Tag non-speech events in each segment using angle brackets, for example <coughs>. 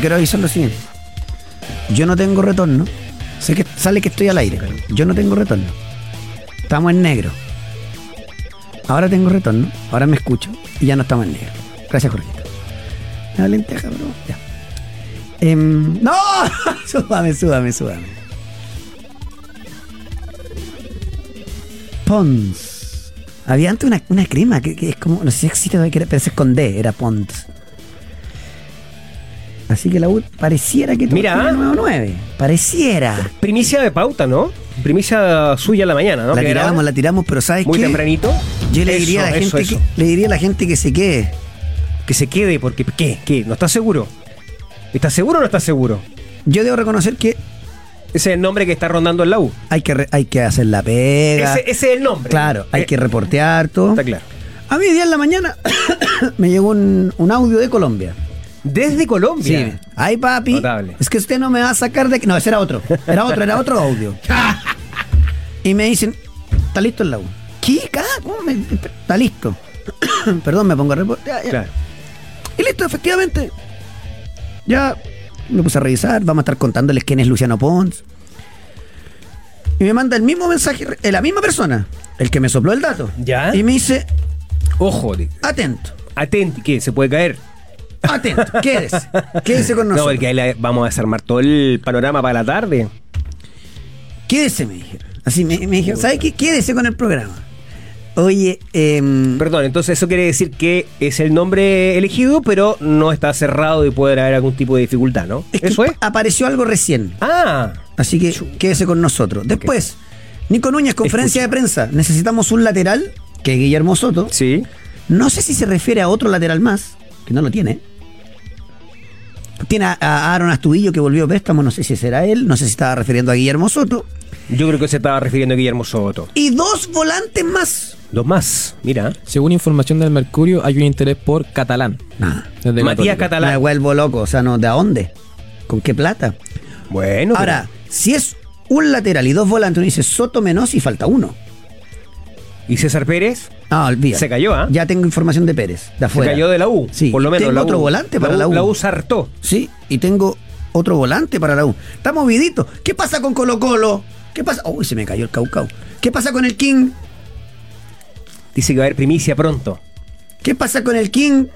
quiero avisar lo siguiente. Yo no tengo retorno. Sé que sale que estoy al aire. Yo no tengo retorno. Estamos en negro. Ahora tengo retorno. Ahora me escucho. Y ya no estamos en negro. Gracias, Jorgito. La lenteja, bro. Ya. Em, ¡No! <laughs> súbame, súbame, súbame. Pons. Había antes una, una crema que, es como. No sé si existe pero se esconde. Era Pons. Así que la U pareciera que Mira. tiene nuevo 9. Pareciera. Primicia de pauta, ¿no? Primicia suya a la mañana, ¿no? la era tiramos, la tiramos, pero ¿sabes Muy qué? tempranito. Yo le Eso, diría, a la eso, gente eso. Que, le diría a la gente que se quede. Que se quede, porque ¿qué? ¿Qué? ¿No estás seguro? ¿Estás seguro o no estás seguro? Yo debo reconocer que Ese es el nombre que está rondando en la U. hay que, re- hay que hacer la pega. Ese, ese es el nombre. Claro, hay Eh, que reportear todo. Está claro. A mí, día en la mañana, <coughs> me llegó un, un audio de Colombia. Desde Colombia. Sí. Ay, papi. Notable. Es que usted no me va a sacar de aquí. No, ese era otro. Era otro, era otro audio. <laughs> Y me dicen, ¿está listo el audio? ¿Qué? ¿Ca- ¿Cómo me- Está listo. <coughs> Perdón, me pongo a reportear. Claro. Y listo, efectivamente. Ya me puse a revisar, vamos a estar contándoles quién es Luciano Pons. Y me manda el mismo mensaje, eh, la misma persona, el que me sopló el dato. Ya. Y me dice, Ojo, de- atento, atenti, que se puede caer. Atento, quédese, quédese con No, nosotros. porque ahí la- vamos a desarmar todo el panorama para la tarde. Quédese, me dijeron. Así me, me dijeron, ¿sabe qué? Quédese con el programa. Oye, em, Perdón, entonces eso quiere decir que es el nombre elegido, pero no está cerrado y puede haber algún tipo de dificultad, ¿no? es que ¿Eso es? apareció algo recién. Ah, Así que quédese con nosotros. Después, Nico Núñez, conferencia de prensa. Necesitamos un lateral, que es Guillermo Soto. sí. No sé si se refiere a otro lateral más, que no lo tiene. Tiene a, a Aaron Astudillo que volvió a préstamo, no sé si será él, no sé si estaba refiriendo a Guillermo Soto. Yo creo que se estaba refiriendo a Guillermo Soto. Y dos volantes más. Dos más, mira. Según información del Mercurio, hay un interés por Catalán. Desde Matías. Catalán. Me vuelvo loco, o sea, no, ¿de a dónde? ¿Con qué plata? Bueno, pero- Ahora, si es un lateral y dos volantes, uno dice Soto menos y falta uno. ¿y César Pérez? Ah, olvida. Se cayó, ¿ah? Ya tengo información de Pérez, de Se afuera. cayó de la U. Sí, por lo menos. tengo la otro U- volante para la U. La U sartó. Sí, y tengo otro volante para la U. Está movidito. ¿Qué pasa con Colo Colo? ¿Qué pasa? Uy, se me cayó el Caucau. ¿Qué pasa con el King? Dice que va a haber primicia pronto. ¿Qué pasa con el King?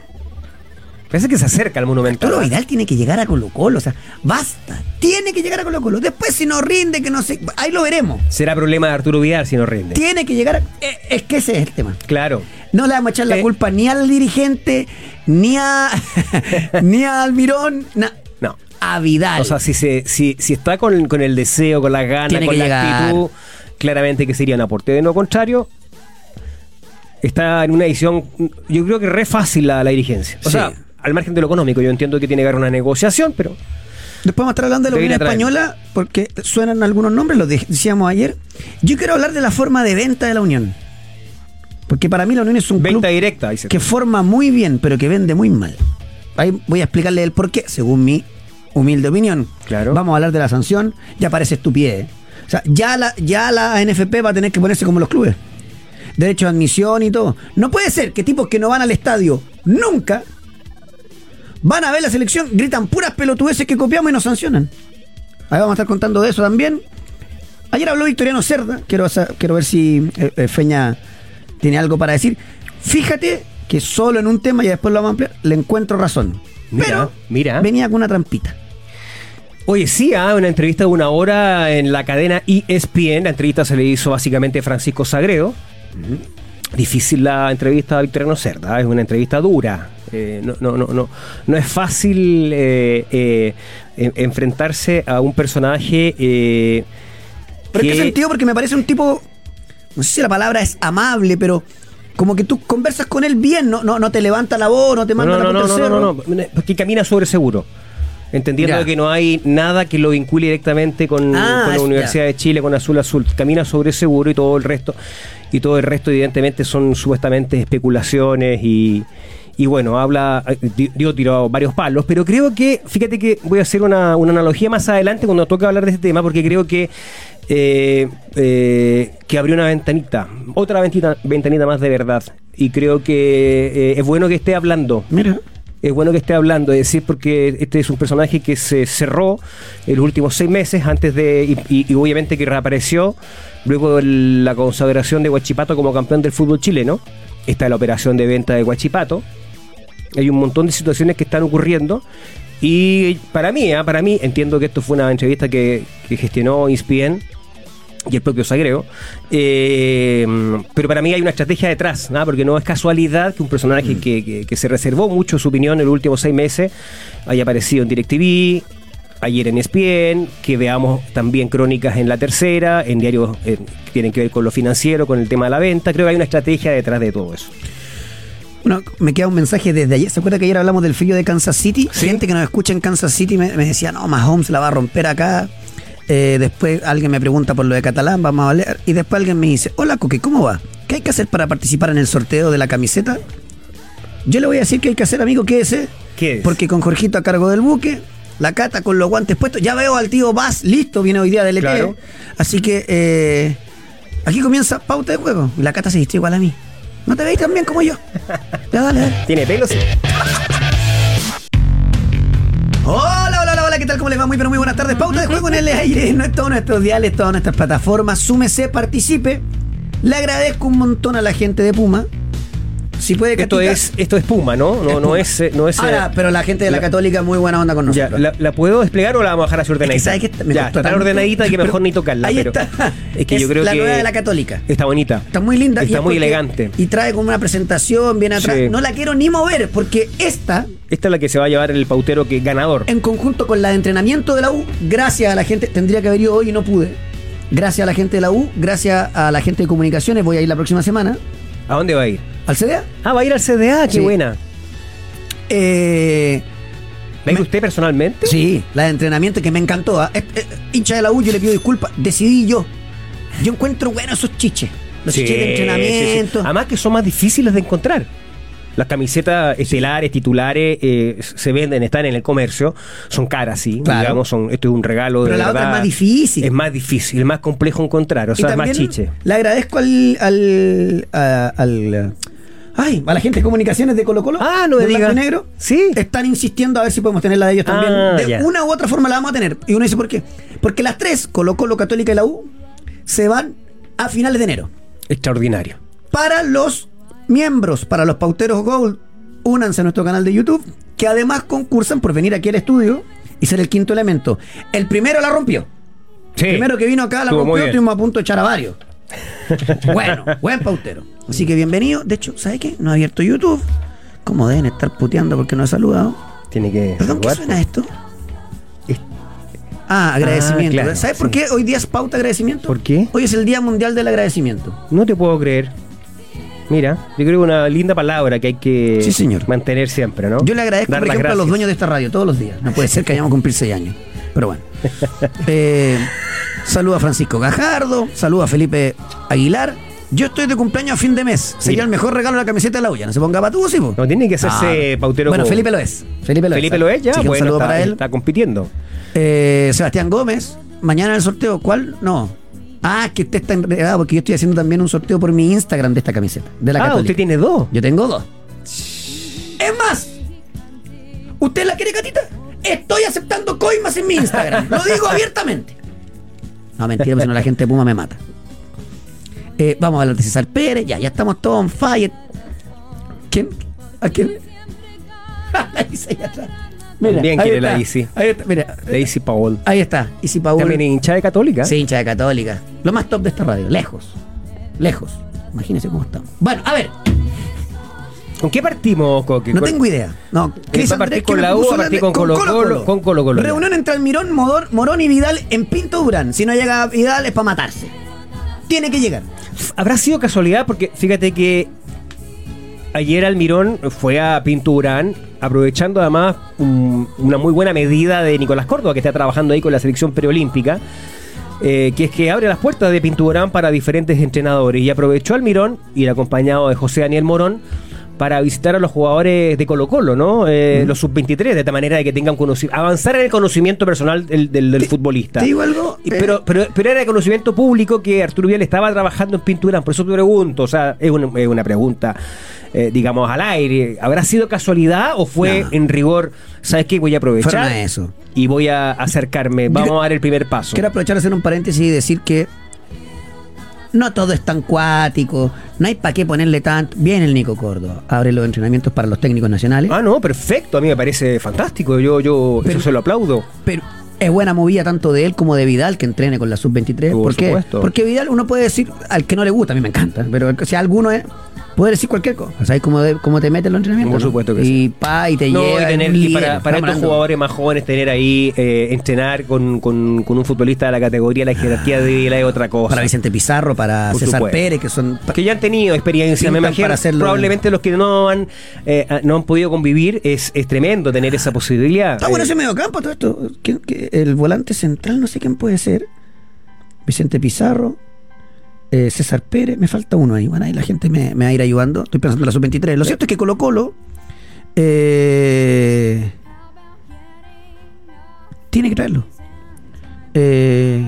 Parece que se acerca al Monumental. Arturo Vidal tiene que llegar a Colo Colo. O sea, basta. Tiene que llegar a Colo Colo. Después, si no rinde, que no sé. Ahí lo veremos. Será problema de Arturo Vidal si no rinde. Tiene que llegar a. eh, Es que ese es el tema. Claro. No le vamos a echar la Eh. culpa ni al dirigente, ni a. <laughs> ni a Almirón. na- No. a Vidal. O sea, si, se, si, si está con, con el deseo, con las ganas, Tiene con la llegar. actitud, claramente que sería un aporte. De lo contrario, está en una edición, yo creo que re fácil la, la dirigencia. O Sí. sea, al margen de lo económico, yo entiendo que tiene que haber una negociación, pero Después vamos a estar hablando de la Unión. Española, porque suenan algunos nombres, los de- decíamos ayer. Yo quiero hablar de la forma de venta de la Unión. Porque para mí la Unión es un venta club directa, dice. que forma muy bien, pero que vende muy mal. Ahí voy a explicarle el por qué, según mi humilde opinión. Claro. Vamos a hablar de la sanción, ya parece estupidez. ¿eh? O sea, ya la, ya la NFP va a tener que ponerse como los clubes. Derecho de admisión y todo. No puede ser que tipos que no van al estadio nunca van a ver la selección, gritan puras pelotudeces que copiamos y nos sancionan. Ahí vamos a estar contando de eso también. Ayer habló Victoriano Cerda, quiero, quiero ver si eh, eh, Feña tiene algo para decir. Fíjate que solo en un tema, y después lo vamos a ampliar, le encuentro razón. Mira, Pero mira. venía con una trampita. Oye, sí, ah, una entrevista de una hora en la cadena ESPN. La entrevista se le hizo básicamente a Francisco Sagredo. Difícil la entrevista a Victoriano Cerda, es una entrevista dura. Eh, no, no, no, no, no es fácil eh, eh, en- enfrentarse a un personaje. eh, ¿Pero en qué que- sentido? Porque me parece un tipo, no sé si la palabra es amable, pero como que tú conversas con él bien, no, no, no te levanta la voz, no te manda no, la no, punta no, no, cerro. no, no, porque camina sobre seguro. Entendiendo Ya. que no hay nada que lo vincule directamente con, Ah, con la Universidad ya. de Chile, con Azul Azul. Camina sobre seguro y todo el resto. Y todo el resto, evidentemente, son supuestamente especulaciones y. Y bueno, habla, eh, di- dio tirado varios palos, pero creo que, fíjate que voy a hacer una, una analogía más adelante cuando toque hablar de este tema, porque creo que eh, eh, que abrió una ventanita, otra ventanita, ventanita más de verdad. Y creo que eh, es bueno que esté hablando Mira, es bueno que esté hablando, es decir, porque este es un personaje que se cerró en los últimos seis meses antes de, y, y- y obviamente que reapareció luego de la consagración de Huachipato como campeón del fútbol chileno. Está la operación de venta de Huachipato. Hay un montón de situaciones que están ocurriendo. Y para mí, ah, para mí, entiendo que esto fue una entrevista que, que gestionó ESPN y el propio Sagreo. Eh, pero para mí hay una estrategia detrás, ¿no? porque no es casualidad que un personaje que, que- que se reservó mucho su opinión en los últimos seis meses haya aparecido en DirecTV, ayer en ESPN, que veamos también crónicas en la tercera, en diarios eh, que tienen que ver con lo financiero, con el tema de la venta. Creo que hay una estrategia detrás de todo eso. Bueno, me queda un mensaje desde ayer. ¿Se acuerda que ayer hablamos del fillo de Kansas City? Sí. Gente que nos escucha en Kansas City me, me decía, no, Mahomes la va a romper acá. Eh, después alguien me pregunta por lo de Catalán, vamos a hablar. Y después alguien me dice, hola Coque, ¿cómo va? ¿Qué hay que hacer para participar en el sorteo de la camiseta? Yo le voy a decir que hay que hacer, amigo, ¿qué es? eh? ¿Qué es? Porque con Jorgito a cargo del buque, la cata con los guantes puestos, ya veo al tío Vaz listo, viene hoy día del. Claro. Así que eh, aquí comienza pauta de juego. Y la cata se vistió igual a mí. ¿No te veis tan bien como yo? Ya dale, dale. <laughs> ¿Tiene pelos? Hola, hola, hola, hola, ¿qué tal? ¿Cómo les va? Muy, pero muy buenas tardes. Pauta de juego en el aire, en todos nuestros diales, todas nuestras plataformas. Súmese, participe. Le agradezco un montón a la gente de Puma. Si puede, Esto es, esto es Puma, ¿no? No, no Puma. es, eh, no es. eh, pero la gente de la, la- Católica muy buena onda con Ya, nosotros. ¿la, la puedo desplegar o la vamos a dejar así Es que ordenadita? sabe que me ya, está ordenadita que Pero mejor ni tocarla. Ahí pero está. Es que Es yo creo la que. nueva de la Católica. Está bonita. Está muy linda. y Está es muy porque- elegante. Y trae como una presentación bien atrás. Sí. No la quiero ni mover porque esta, Esta es la que se va a llevar el pautero que ganador. en conjunto con la de entrenamiento de la U, gracias a la gente, tendría que haber ido hoy y no pude. Gracias a la gente de la U, gracias a la gente de comunicaciones, voy a ir la próxima semana ¿A dónde va a ir? Al CDA. Ah, va a ir al CDA, qué Sí. buena. Eh, ¿Va usted personalmente? sí, la de entrenamiento que me encantó. Eh, eh, hincha de la U, yo le pido disculpas. Decidí yo. Yo encuentro bueno esos chiches. Los Sí, chiches de sí. entrenamiento. Además que son más difíciles de encontrar. Las camisetas estelares, titulares, eh, se venden, están en el comercio, son caras, sí. Claro. Digamos, son, esto es un regalo Pero de la otra verdad. es más difícil. Es más difícil, es más complejo encontrar, o sea, es más chiche. Le agradezco al. al, a- al- ay, a la gente de comunicaciones de Colo Colo. Ah, no me de Blanco diga. y negro. Sí. Están insistiendo a ver si podemos tener la de ellos también. Ah, de ya. una u otra forma la vamos a tener. Y uno dice, ¿por qué? Porque las tres, Colo Colo, Católica y la U, se van a finales de enero. Extraordinario. Para los miembros, para los pauteros Gold, únanse a nuestro canal de YouTube, que además concursan por venir aquí al estudio y ser el quinto elemento. El primero la rompió. Sí. Primero que vino acá la Estuvo rompió, estuvimos a punto de echar a varios. <laughs> bueno, buen pautero. Así que bienvenido. De hecho, ¿sabe qué? No ha abierto YouTube. ¿Cómo deben estar puteando porque no ha saludado? Tiene que. Perdón, ¿qué suena esto? Es- Ah, agradecimiento. claro, ¿Sabes por qué hoy día es pauta agradecimiento? ¿Por qué? Hoy es el Día Mundial del Agradecimiento. No te puedo creer. Mira, yo creo que una linda palabra que hay que Sí, señor. mantener siempre, ¿no? Yo le agradezco, Dar por ejemplo, a los dueños de esta radio todos los días. No puede ser que hayamos cumplido seis años. Pero bueno. Eh, saludo a Francisco Gajardo, saludo a Felipe Aguilar. Yo estoy de cumpleaños a fin de mes. Sería Mira. el mejor regalo la camiseta de la olla. No se ponga patudo, sí, po? No, tiene que hacerse pautero Bueno, Felipe lo es. Felipe lo Felipe es. lo es ya, que un bueno, saludo está, para él. está compitiendo. Eh, Sebastián Gómez, mañana en el sorteo. ¿Cuál? No. Ah, que usted está enredado porque yo estoy haciendo también un sorteo por mi Instagram de esta camiseta. De la ah, Católica. usted tiene dos. Yo tengo dos. Es más, ¿usted la quiere, Catita? Estoy aceptando coimas en mi Instagram. Lo digo abiertamente. No, mentira, porque si no la gente de Puma me mata. Eh, vamos a hablar de César Pérez. Ya, ya estamos todos on fire. ¿Quién? ¿A quién? <laughs> la Isi atrás. También ahí quiere la. Isi. Ahí está, mira. Daisy Paul. Ahí está. Isi Paul. También hincha de católica. Sí, hincha de católica. Lo más top de esta radio. Lejos. Lejos. Imagínense cómo estamos. Bueno, a ver. ¿Con qué partimos, Coque? No tengo idea. No, Cris ¿Va a partir Andrés, con ¿qué me la U, con Colo Colo? Con Colo Colo. Reunión entre Almirón, Modor- Morón y Vidal en Pinto Durán. Si no llega Vidal es para matarse. Tiene que llegar. Habrá sido casualidad porque fíjate que ayer Almirón fue a Pinturán aprovechando además un- una muy buena medida de Nicolás Córdoba que está trabajando ahí con la selección preolímpica. eh, que es que abre las puertas de Pinturán para diferentes entrenadores y aprovechó Almirón y el acompañado de José Daniel Morón para visitar a los jugadores de Colo Colo, ¿no? Eh, Los sub-23, de esta manera de que tengan conocimiento, avanzar en el conocimiento personal del, del- del Te- futbolista. te digo algo, eh, pero, pero, pero era de conocimiento público que Arturo Vidal estaba trabajando en pintura, por eso te pregunto, o sea, es una, es una pregunta, eh, digamos, al aire. ¿Habrá sido casualidad o fue No. en rigor, sabes qué, voy a aprovechar eso. y voy a acercarme, vamos Yo- a dar el primer paso? Quiero aprovechar hacer un paréntesis y decir que no todo es tan cuático, no hay para qué ponerle tanto. Bien el Nico Córdoba, abre los entrenamientos para los técnicos nacionales, Ah, no, perfecto, a mí me parece fantástico, yo, yo Pero- eso se lo aplaudo. pero es buena movida tanto de él como de Vidal que entrene con la sub-23. Por ¿Por qué? supuesto. Porque Vidal uno puede decir, al que no le gusta, a mí me encanta, pero si a alguno es, puede decir cualquier cosa. ¿Sabes cómo, de- cómo te mete en los entrenamientos? Por no? supuesto que y sí. pa, y te No, lleva. y, tener- y para, estos hablando. jugadores más jóvenes, tener ahí, eh, entrenar con, con- con un futbolista de la categoría, la jerarquía de Vidal es otra cosa. Para Vicente Pizarro, para Por César supuesto. Pérez, que son. que ya han tenido experiencia, me imagino. para hacerlo. Probablemente los que no han eh, no han podido convivir, es, es tremendo tener esa posibilidad. Está bueno Eh, ese mediocampo, todo esto. ¿Quién- qué- el volante central, no sé quién puede ser. Vicente Pizarro, eh, César Pérez, me falta uno ahí. Bueno, ahí la gente me, me va a ir ayudando. Estoy pensando en la sub-23. Lo cierto es que Colo Colo eh, tiene que traerlo. Eh,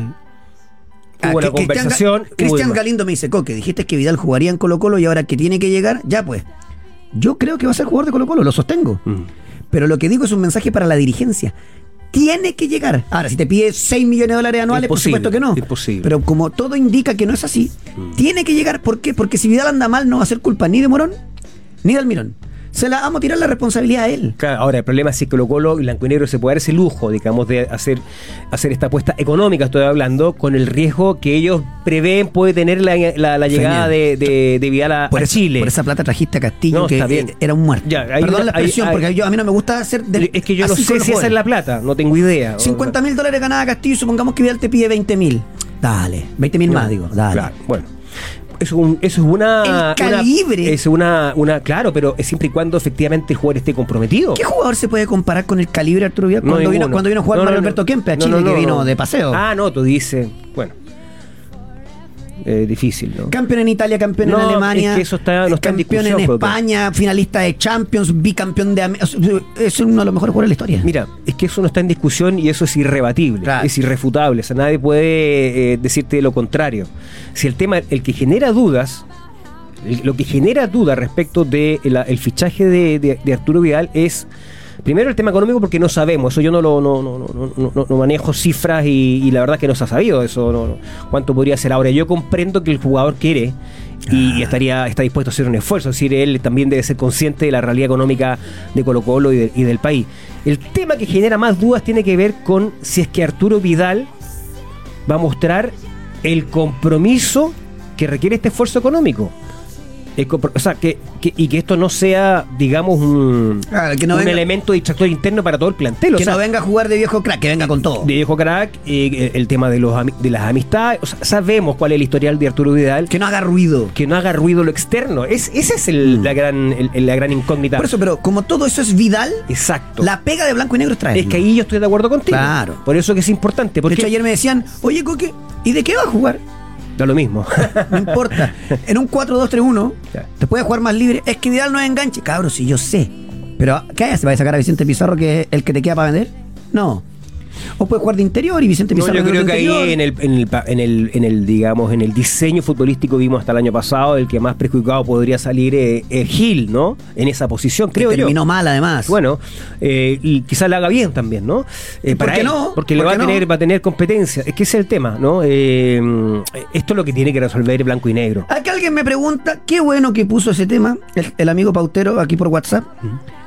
Hubo que- conversación, Cristian Galindo me dice, Coque, dijiste que Vidal jugaría en Colo Colo y ahora que tiene que llegar, ya pues. Yo creo que va a ser jugador de Colo Colo, lo sostengo. mm. Pero lo que digo es un mensaje para la dirigencia. Tiene que llegar. Ahora, si te pide 6 millones de dólares anuales, Imposible, por supuesto que no. imposible. Pero como todo indica que no es así, tiene que llegar. ¿Por qué? Porque si Vidal anda mal, no va a ser culpa ni de Morón ni de Almirón. Se la vamos a tirar la responsabilidad a él. Claro, ahora, el problema es que Colo Colo y Blanco y Negro se puede dar ese lujo, digamos, de hacer, hacer esta apuesta económica, estoy hablando, con el riesgo que ellos prevén puede tener la, la- la llegada de, de, de Vidal a, Por, a esa, Chile. por esa plata trajiste a Castillo, No, que bien. era un muerto. Ya, Perdón la expresión, porque yo, a mí no me gusta hacer. de- es que yo no sé si esa es la plata, no tengo idea. 50 mil dólares ganaba Castillo supongamos que Vidal te pide 20 mil. Dale, 20 mil más, digo. Dale. Claro, bueno. Eso, es un- eso es una. El una- calibre. es una, una. Claro, pero es siempre y cuando efectivamente el jugador esté comprometido. ¿Qué jugador se puede comparar con el calibre de Arturo Vidal No, cuando, vino, cuando vino a jugar No, Mario no. Alberto Kempe a Chile, que no, vino no. de paseo? Ah, no, tú dices. Bueno. Eh, difícil, ¿no? Campeón en Italia, campeón No, en Alemania. es que eso está- no está en campeón en. España, finalista de Champions, bicampeón de Es uno de los mejores jugadores de la historia. Mira, es que eso no está en discusión y eso es irrebatible, Claro. es irrefutable. O sea, nadie puede eh, decirte lo contrario. Si el tema, el que genera dudas, el- lo que genera dudas respecto del de el fichaje de, de- de Arturo Vidal es. Primero el tema económico porque no sabemos, eso yo no lo no, no, no, no, manejo cifras y, y la verdad que no se ha sabido eso, cuánto podría ser. Ahora yo comprendo que el jugador quiere y estaría está dispuesto a hacer un esfuerzo, es decir, él también debe ser consciente de la realidad económica de Colo Colo y, de- y del país. El tema que genera más dudas tiene que ver con si es que Arturo Vidal va a mostrar el compromiso que requiere este esfuerzo económico. Compro- o sea, que, que- y que esto no sea, digamos, un, Claro, que no un venga- elemento distractor interno para todo el plantel. O que sea, no venga a jugar de viejo crack, que venga con todo. de viejo crack, eh, el tema de, los, de las amistades. O sea, sabemos cuál es el historial de Arturo Vidal. Que no haga ruido. Que no haga ruido lo externo. Es, esa es el- la, gran, el- la gran incógnita. Mm. Por eso, pero como todo eso es Vidal, Exacto. la pega de blanco y negro traerlo. es que ahí yo estoy de acuerdo contigo. Claro. Por eso que es importante. De Porque hecho, ayer me decían, oye, Coque, ¿y de qué va a jugar? Da lo mismo. <laughs> No importa. En un 4-2-3-1, Ya. te puede jugar más libre. Es que Vidal no es enganche. Cabros, si yo sé. Pero, ¿qué hace? ¿Va a sacar a Vicente Pizarro, que es el que te queda para vender? No. O puede jugar de interior y Vicente No, Pizarro. yo creo que ahí en el, en, el, en, el, en el, digamos, en el diseño futbolístico vimos hasta el año pasado el que más perjudicado podría salir eh, es Gil, ¿no? En esa posición, Que creo yo. terminó mal, además. Bueno, eh, y quizás la haga bien también, ¿no? Eh, ¿Y por qué él, no? Porque ¿Por le va a qué no? tener, va a tener competencia. Es que ese es el tema, ¿no? Esto es lo que tiene que resolver blanco y negro. Acá alguien me pregunta, qué bueno que puso ese tema, el, el amigo Pautero, aquí por WhatsApp.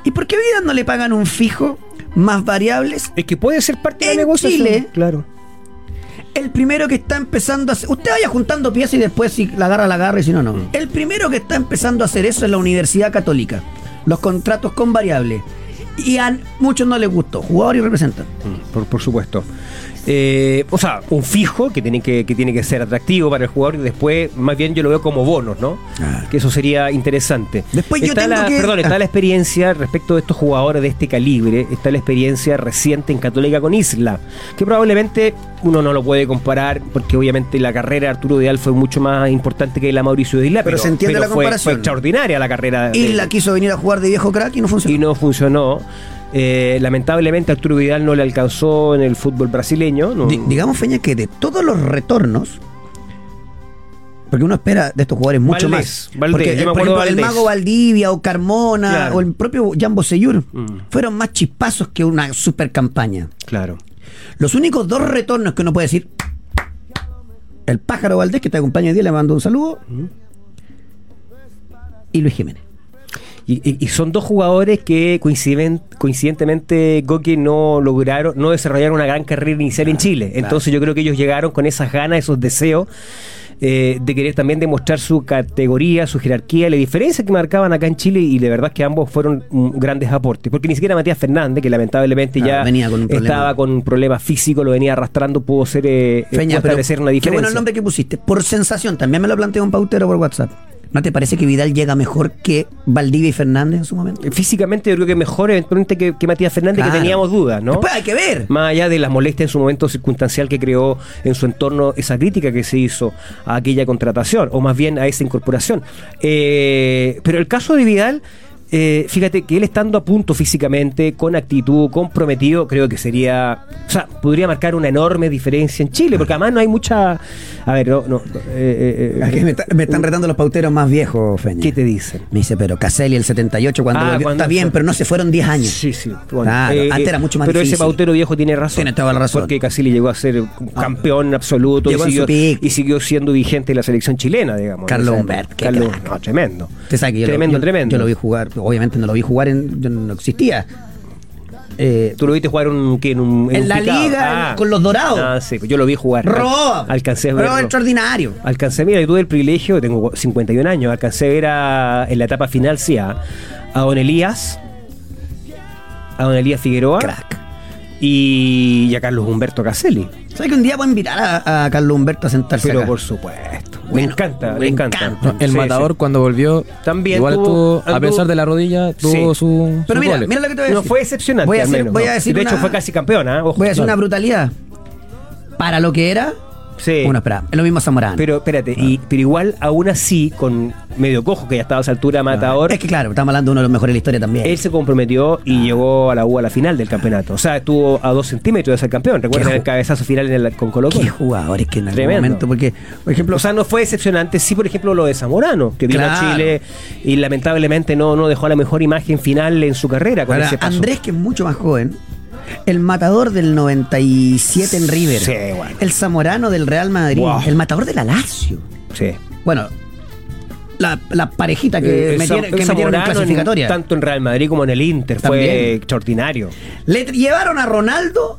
¿Y por qué a Vidal no le pagan un fijo más variables? Es que puede ser parte de En la negociación. Chile- Claro. El primero que está empezando a hacer. Usted vaya juntando piezas y después si la agarra, la agarra y si no, no. Mm. El primero que está empezando a hacer eso es la Universidad Católica. Los contratos con variables. Y a muchos no les gustó. Jugador y representante. Mm, Por, por supuesto. Eh, o sea, un fijo que tiene que, que tiene que ser atractivo para el jugador y después, más bien yo lo veo como bonos, ¿no? Ah. Que eso sería interesante. Después yo está tengo la, que- Perdón, está ah. la experiencia respecto de estos jugadores de este calibre, está la experiencia reciente en Católica con Isla, que probablemente uno no lo puede comparar porque obviamente la carrera de Arturo Vidal fue mucho más importante que la Mauricio Isla, Pero se entiende la fue- comparación. Fue extraordinaria la carrera. de- Isla quiso venir a jugar de viejo crack y no funcionó. y no funcionó. Eh, lamentablemente Arturo Vidal no le alcanzó en el fútbol brasileño. no- digamos, Feña, que de todos los retornos, porque uno espera de estos jugadores mucho Valdés, más. Valdés, porque, yo eh, me por acuerdo ejemplo, el mago Valdivia o Carmona Claro. o el propio Jambo Seyur Mm. fueron más chispazos que una super campaña. Claro. Los únicos dos retornos que uno puede decir, el pájaro Valdés, que te acompaña hoy día, le mando un saludo, y Luis Jiménez. Y, y- y son dos jugadores que coinciden, coincidentemente Goki no lograron, no desarrollaron una gran carrera inicial en Chile. Entonces yo creo que ellos llegaron con esas ganas, esos deseos eh, de querer también demostrar su categoría, su jerarquía, la diferencia que marcaban acá en Chile y de verdad que ambos fueron grandes aportes. Porque ni siquiera Matías Fernández, que lamentablemente Ah, ya venía con estaba con un problema físico, lo venía arrastrando, pudo ser eh, Feña, pudo pero establecer una qué diferencia. bueno el nombre que pusiste. Por sensación, también me lo planteó un pautero por WhatsApp. ¿No te parece que Vidal llega mejor que Valdivia y Fernández en su momento? Físicamente yo creo que mejor eventualmente que, que Matías Fernández, Claro. que teníamos dudas, ¿no? Después hay que ver. Más allá de las molestias en su momento circunstancial que creó en su entorno esa crítica que se hizo a aquella contratación, o más bien a esa incorporación. Eh, pero el caso de Vidal, eh, fíjate que él estando a punto físicamente, con actitud, comprometido, creo que sería. O sea, podría marcar una enorme diferencia en Chile, porque además no hay mucha. A ver, no. no eh, eh, Aquí me, está- me están retando los pauteros más viejos, Feña. ¿Qué te dicen? Me dice, pero Caselli el 78 cuando Ah, volvió, cuando está bien, fue- pero no se fueron 10 años. Sí, sí. Claro, antes era mucho más Pero difícil. ese pautero viejo tiene razón. Tiene toda la razón. Ah. Porque Casilli llegó a ser un campeón absoluto y siguió, y siendo vigente en la selección chilena, digamos. Carlos Humbert, Carlos, no, tremendo. Usted sabe que yo lo- tremendo, yo, tremendo. Yo lo vi jugar, obviamente no lo vi jugar en. yo no existía. Eh, Tú lo viste jugar un, ¿qué? en un En un la picado? liga, con los dorados. Ah, sí, yo lo vi jugar. Rob. Alcancé a extraordinario. Alcancé, mira, yo tuve el privilegio, tengo 51 años, alcancé a ver a- en la etapa final, sí, a, a Don Elías, a Don Elías Figueroa Crack. y, y a Carlos Humberto Caselli. ¿Sabes que un día voy a invitar a, a Carlos Humberto a sentarse Pero acá? por supuesto. Me Bueno, encanta, me, me encanta. encanta. El Sí, matador sí. cuando volvió También igual tuvo- estuvo, a pesar de la rodilla, tuvo Sí. su Pero mira, goles. mira lo que te voy a No decir. fue excepcionante. Voy a al decir, menos, voy no. a decir de hecho, fue casi campeona. Ojo. Voy a decir una brutalidad. Para lo que era, Sí. uno esperaba. Es lo mismo Zamorano. Pero espérate, y, pero igual, aún así, con medio cojo, que ya estaba a esa altura, Matador, Es que claro, estamos hablando de uno de los mejores de la historia también. él se comprometió y llegó a la U a la final del campeonato. O sea, estuvo a dos centímetros de ser campeón. Recuerden Qué el cabezazo final en el, con Colo Qué jugadores que en algún Tremendo. momento, porque, por ejemplo, O sea, no fue decepcionante. Sí, por ejemplo, lo de Zamorano, que vino a. Chile y lamentablemente no, no dejó la mejor imagen final en su carrera con ahora, ese paso. Andrés, que es mucho más joven, el matador del 97 en River, Sí, bueno. el Zamorano del Real Madrid, Wow. el matador de la Lazio. Sí. Bueno, la, la parejita que, Eh, metieron, que metieron en clasificatoria. tanto en Real Madrid como en el Inter fue extraordinario. Le llevaron a Ronaldo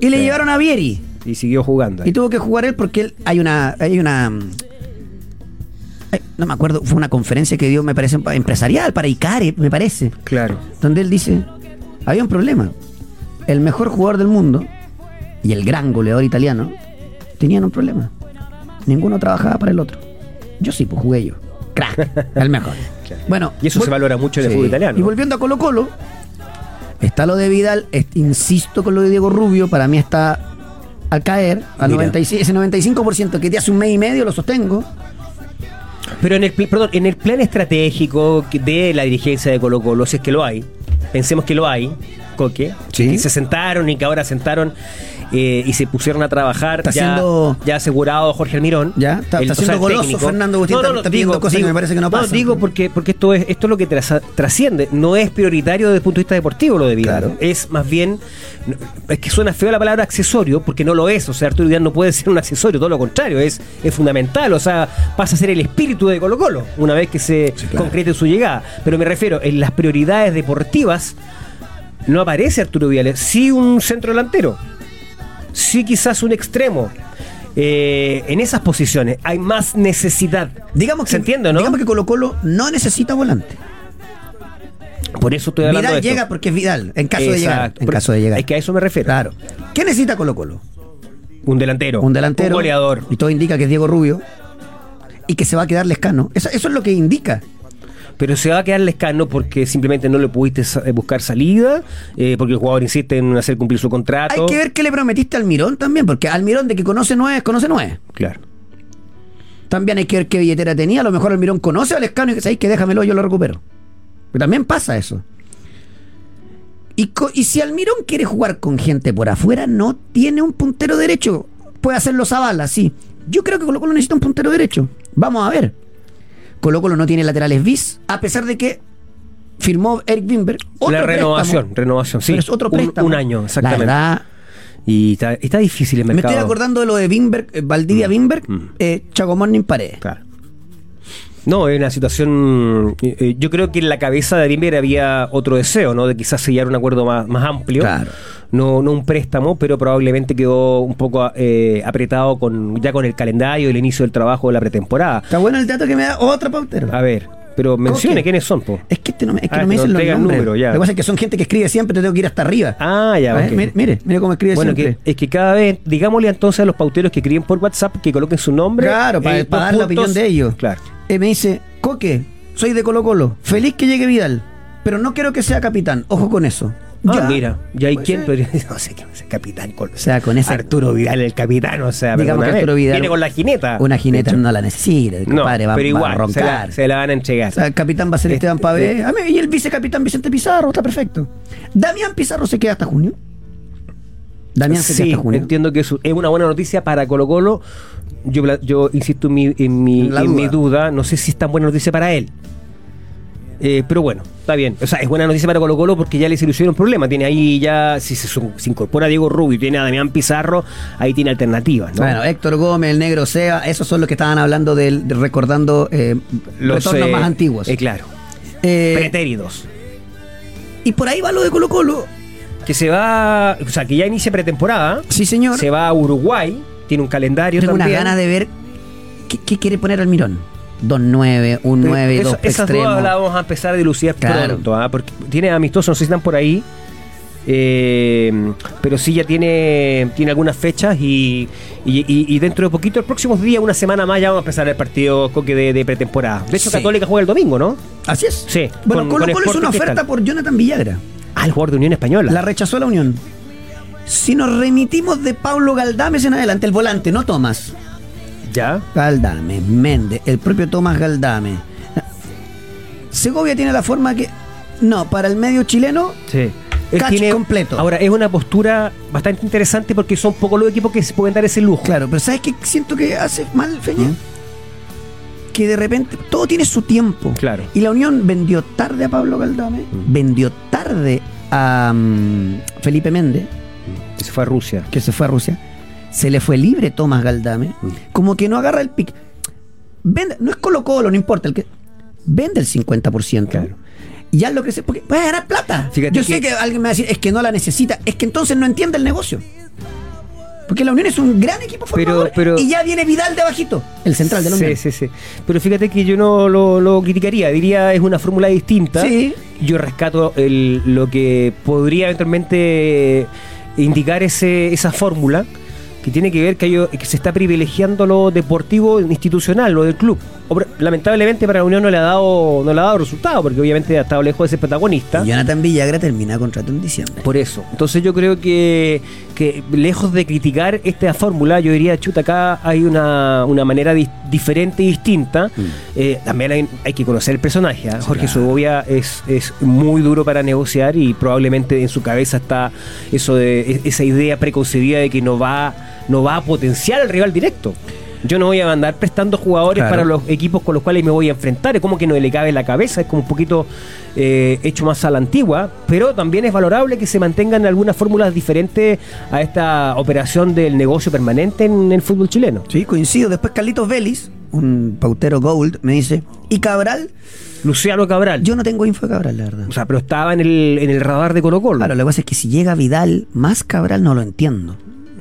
y le Sí. llevaron a Vieri. Y siguió jugando. Y tuvo que jugar él porque él, hay una. Hay una no me acuerdo, fue una conferencia que dio, me parece, pa- empresarial para Icare, me parece. Claro. Donde él dice: había un problema. El mejor jugador del mundo y el gran goleador italiano tenían un problema. Ninguno trabajaba para el otro. Yo sí, pues jugué yo. Crack, <laughs> el mejor. Claro. Bueno, Y eso se valora mucho en el fútbol italiano. Y volviendo a Colo Colo, está lo de Vidal, es- insisto con lo de Diego Rubio, para mí está al caer, al Mira. 96, ese 95% que te hace un mes y medio, lo sostengo. Pero en el, perdón, en el plan estratégico de la dirigencia de Colo Colo, si es que lo hay, pensemos que lo hay, Coque, Sí. que se sentaron y que ahora sentaron eh, y se pusieron a trabajar Está ya, haciendo- ya asegurado Jorge Almirón. Ya, está- está o sea, siendo el goloso técnico. Fernando Agustín, está- está pidiendo cosas que me parece que no pasan. digo porque, porque esto es esto es lo que trasciende. No es prioritario desde el punto de vista deportivo lo de Vidal. Claro. Es más bien, no, es que suena feo la palabra accesorio porque no lo es. O sea, Arturo Vidal no puede <laughs> ser un accesorio, todo lo contrario, es, es fundamental. O sea, pasa a ser el espíritu de Colo Colo una vez que se claro. concrete su llegada. Pero me refiero, en las prioridades deportivas no aparece Arturo Vidal. Sí un centro delantero, sí quizás un extremo. Eh, en esas posiciones hay más necesidad. Digamos que, ¿Se entiende, no? Digamos que Colo Colo no necesita volante. Por eso estoy hablando Vidal de esto. llega porque es Vidal, en caso de llegar. En caso de llegar. Es que a eso me refiero. Claro. ¿Qué necesita Colo Colo? Un delantero. un delantero. Un goleador. Y todo indica que es Diego Rubio. Y que se va a quedar Lescano. Eso, eso es lo que indica. Pero se va a quedar lescano porque simplemente no le pudiste eh, buscar salida, eh, porque el jugador insiste en hacer cumplir su contrato. Hay que ver qué le prometiste al Mirón también, porque Almirón de que conoce no es, conoce no es. Claro. También hay que ver qué billetera tenía. A lo mejor Almirón conoce a Lescano y que sabéis que déjamelo, yo lo recupero. Pero también pasa eso. Y, y si Almirón quiere jugar con gente por afuera, no tiene un puntero derecho. Puede hacerlo Zavala, sí. Yo creo que Colo Colo necesita un puntero derecho. Vamos a ver. Colo Colo no tiene laterales bis, a pesar de que firmó Eric Wimberg. otro La renovación, préstamo. renovación, sí. Pero es otro préstamo. un año, exactamente. La verdad, Y está, está difícil el me mercado. estoy acordando de lo de Wimberg, eh, Valdivia Wimberg, Mm. eh, Chaco Morning Paredes. Claro. No, es una situación. eh, eh, yo creo que en la cabeza de Arimber había otro deseo, ¿no? De quizás sellar un acuerdo más, más amplio. Claro. No, no un préstamo, pero probablemente quedó un poco eh, apretado con ya con el calendario el inicio del trabajo de la pretemporada. Está bueno el dato que me da otro pautero. A ver, pero mencione quiénes son, po. Es que, este no me, es que Ah, no me dicen no los nombres. número, ya. Lo que pasa es que son gente que escribe siempre, te tengo que ir hasta arriba. Ah, ya, A ver, ok. mire, mire, mire cómo escribe Bueno, que, siempre. es que cada vez, digámosle entonces a los pauteros que escriben por WhatsApp que coloquen su nombre. Claro, para- eh, para dar la opinión de ellos. Claro. Me dice, Coque, soy de Colo Colo, feliz que llegue Vidal, pero no quiero que sea capitán. Ojo con eso. Ah, Ya. mira, ¿y hay Puede quién ser. podría No sé el capitán. Con... O sea, con ese- Arturo Vidal, el capitán, o sea, Digamos que Arturo Vidal- Viene con la jineta. Una jineta no la necesita, No, compadre, va, pero va a igual, se la, roncar. se la van a entregar. O sea, el capitán va a ser Este- Esteban Pavé. A mí, y el vicecapitán Vicente Pizarro, está perfecto. Damián Pizarro se queda hasta junio. Damián se queda hasta junio. entiendo que es una buena noticia para Colo Colo. Yo, insisto en mi, en, mi, En en mi duda. duda. No sé si es tan buena noticia para él. Eh, pero bueno, está bien. O sea, es buena noticia para Colo Colo porque ya le soluciona un problema. Tiene ahí ya, si se, incorpora Diego Rubio y tiene a Damián Pizarro, ahí tiene alternativas. ¿no? Bueno, Héctor Gómez, el negro Sea, esos son los que estaban hablando del, de recordando eh, retornos eh, más antiguos. claro. Pretéridos. y por ahí va lo de Colo Colo. Que se va, o sea, que ya inicia pretemporada. Sí, señor. Se va a Uruguay. Tiene un calendario Tengo unas también. ganas de ver qué, qué quiere poner Almirón. Dos nueve, un Pero nueve y eso- dos Esas extremos. dudas las vamos a empezar a dilucidar Claro. pronto, ¿ah? porque tiene amistosos, no sé si están por ahí. eh, pero sí ya tiene, tiene algunas fechas y, y- dentro de poquito, el próximo día, una semana más, ya vamos a empezar el partido coque de, de pretemporada. De hecho, Sí. Católica juega el domingo, ¿no? Así es. Sí, Bueno, con- Colo con Colo hizo una oferta por Jonathan Villagra. Ah, el jugador de Unión Española. La rechazó la Unión. Si nos remitimos de Pablo Galdames en adelante, el volante, no Tomás. ya. Galdames, Méndez, el propio Tomás Galdames. Segovia tiene la forma que. No, para el medio chileno, Sí. Catch completo. Ahora, es una postura bastante interesante porque son pocos los equipos que se pueden dar ese lujo. claro, pero ¿sabes qué siento que hace mal, Feña? Que de repente todo tiene su tiempo. Claro. Y la Unión vendió tarde a Pablo Galdames, Mm. vendió tarde a mm, Felipe Méndez, Que se fue a Rusia. que se fue a Rusia. Se le fue libre Tomás Galdames, Mm. como que no agarra el pic. Vende, no es Colo Colo, no importa, el que vende el 50%. Claro. Y ya lo que se. Porque va a ganar plata. Fíjate Yo que- sé que alguien me va a decir, es que no la necesita. Es que entonces no entiende el negocio. Porque la Unión es un gran equipo formador pero- y ya viene Vidal de bajito, el central de la Unión. Sí, sí, sí. Pero fíjate que yo no lo, lo criticaría. Diría es una fórmula distinta. Sí. Yo rescato el, lo que podría eventualmente indicar ese, esa fórmula que tiene que ver que, hay- que se está privilegiando lo deportivo institucional, lo del club. Lamentablemente para la Unión no le ha dado no le ha dado resultado porque obviamente ha estado lejos de ser protagonista. Y Jonathan Villagra termina contrato en diciembre. Por eso. Entonces yo creo que, que lejos de criticar esta fórmula, yo diría, chuta, acá hay una, una manera diferente y distinta. Eh, también hay, hay que conocer el personaje. ¿ah? Jorge claro. Segovia es, es muy duro para negociar y probablemente en su cabeza está eso de e- esa idea preconcebida de que no va, no va a potenciar al rival directo. Yo no voy a andar prestando jugadores Claro. para los equipos con los cuales me voy a enfrentar. Es como que no le cabe en la cabeza, es como un poquito eh, hecho más a la antigua, pero también es valorable que se mantengan algunas fórmulas diferentes a esta operación del negocio permanente en el fútbol chileno. Sí, coincido. Después Carlitos Vélez, un pautero Gold, me dice, ¿y Cabral? Luciano Cabral. Yo no tengo info de Cabral, la verdad. o sea, pero estaba en el, en el radar de Colo Colo. Claro, lo que pasa es que si llega Vidal más Cabral no lo entiendo.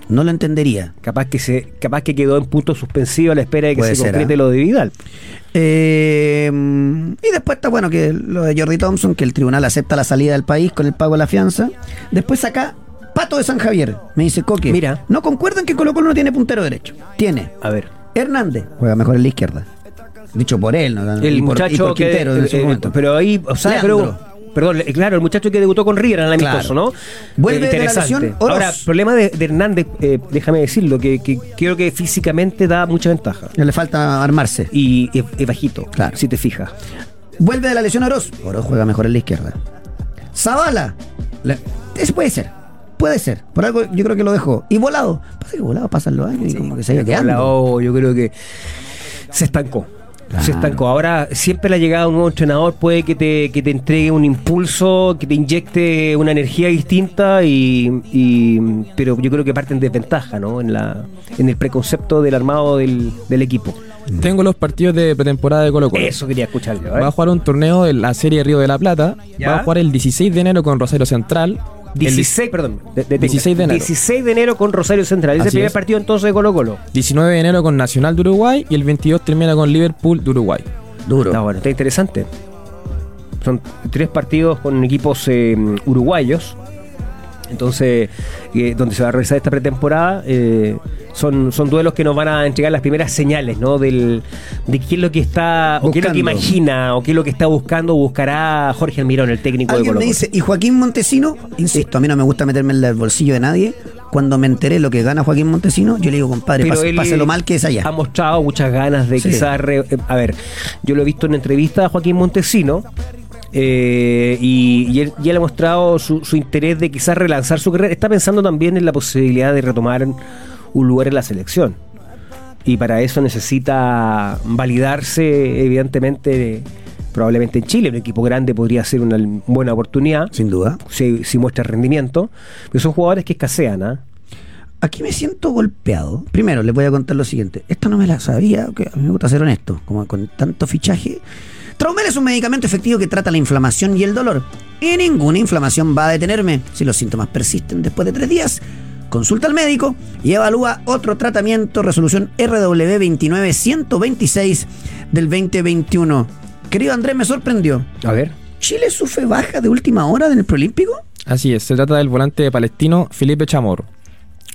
No lo entendería. Capaz que se, capaz que quedó en punto suspensivo a la espera de que Puede se ser, concrete ¿ah? lo de Vidal. Eh, y después está bueno que lo de Jordi Thompson, que el tribunal acepta la salida del país con el pago de la fianza. Después acá, Pato de San Javier, me dice Coque. Mira. No concuerdan que Colo Colo no tiene puntero derecho. Tiene. A ver. Hernández juega mejor en la izquierda. Dicho por él, ¿no? El Y por- y muchacho por que. Quintero en su eh, momento. pero ahí, o sea, pero. Perdón, eh, claro, el muchacho que debutó con River en el amistoso, Claro. ¿no? Vuelve de la lesión. Ahora, problema de, de Hernández, eh, déjame decirlo, que, que creo que físicamente da mucha ventaja. Le falta armarse. Y es, bajito, Claro. si te fijas. Vuelve de la lesión Oroz. Oroz juega mejor en la izquierda. Zavala. Le- Ese puede ser. Puede ser. Por algo yo creo que lo dejó. Y volado. Pasa que volado pasan los años y como que se ido quedando. Volado, yo creo que se estancó. Se estancó. Ahora, siempre la llegada de un nuevo entrenador puede que te, que te entregue un impulso, que te inyecte una energía distinta, y, y- pero yo creo que parte en desventaja, ¿no? En, la, en el preconcepto del armado del, del equipo. Tengo los partidos de pretemporada de Colo Colo. Eso quería escuchar yo. ¿eh? Va a jugar un torneo de la Serie Río de la Plata. Ya. Va a jugar el 16 de enero con Rosario Central. El 16, perdón. de- de- 16 de enero. 16 de enero con Rosario Central. Ese es el primer partido entonces de Colo Colo. 19 de enero con Nacional de Uruguay y el 22 termina con Liverpool de Uruguay. Duro. Está bueno, está interesante. Son tres partidos con equipos eh, uruguayos. Entonces, eh, donde se va a realizar esta pretemporada, eh, son, son duelos que nos van a entregar las primeras señales, ¿no? Del, de qué es lo que está, o qué es lo que imagina, o qué es lo que está buscando, buscará Jorge Almirón, el técnico de Colo me dice, y Joaquín Montesino, insisto, a mí no me gusta meterme en el bolsillo de nadie. Cuando me enteré lo que gana Joaquín Montesino, yo le digo, compadre, pase, lo mal que es allá. Ha mostrado muchas ganas de Sí. quizás. re- eh, a ver, yo lo he visto en entrevista a Joaquín Montesino. eh, y, y él, y él ha mostrado su, su interés de quizás relanzar su carrera. Está pensando también en la posibilidad de retomar un lugar en la selección. Y para eso necesita validarse, evidentemente, probablemente en Chile. Un equipo grande podría ser una buena oportunidad Sin duda. si, si muestra rendimiento. Pero son jugadores que escasean, ¿ah? Aquí me siento golpeado. Primero, les voy a contar lo siguiente. Esta no me la sabía, que a mí me gusta ser honesto. Como con tanto fichaje. Traumel es un medicamento efectivo que trata la inflamación y el dolor. Y ninguna inflamación va a detenerme. Si los síntomas persisten después de tres días, consulta al médico y evalúa otro tratamiento, resolución RW 29126 del 2021. Querido Andrés, me sorprendió. A ver. ¿Chile sufre baja de última hora en el Prolímpico? Así es, se trata del volante palestino Felipe Chamorro.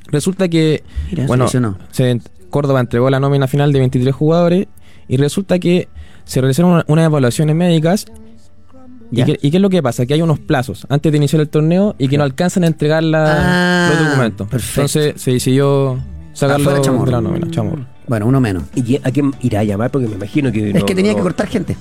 Resulta que, Mira, bueno, se- Córdoba entregó la nómina final de 23 jugadores y resulta que se realizaron una- unas evaluaciones médicas. ¿Y qué, y qué es lo que pasa? Que hay unos plazos antes de iniciar el torneo y que no alcanzan a entregar la- Ah, los documentos. perfecto. Entonces se decidió sacarlo Afuera Chamorro. de la nómina, Chamorro. Bueno, uno menos. ¿Y a quién irá a llamar? Porque me imagino que. Es no- que tenía no- que cortar gente.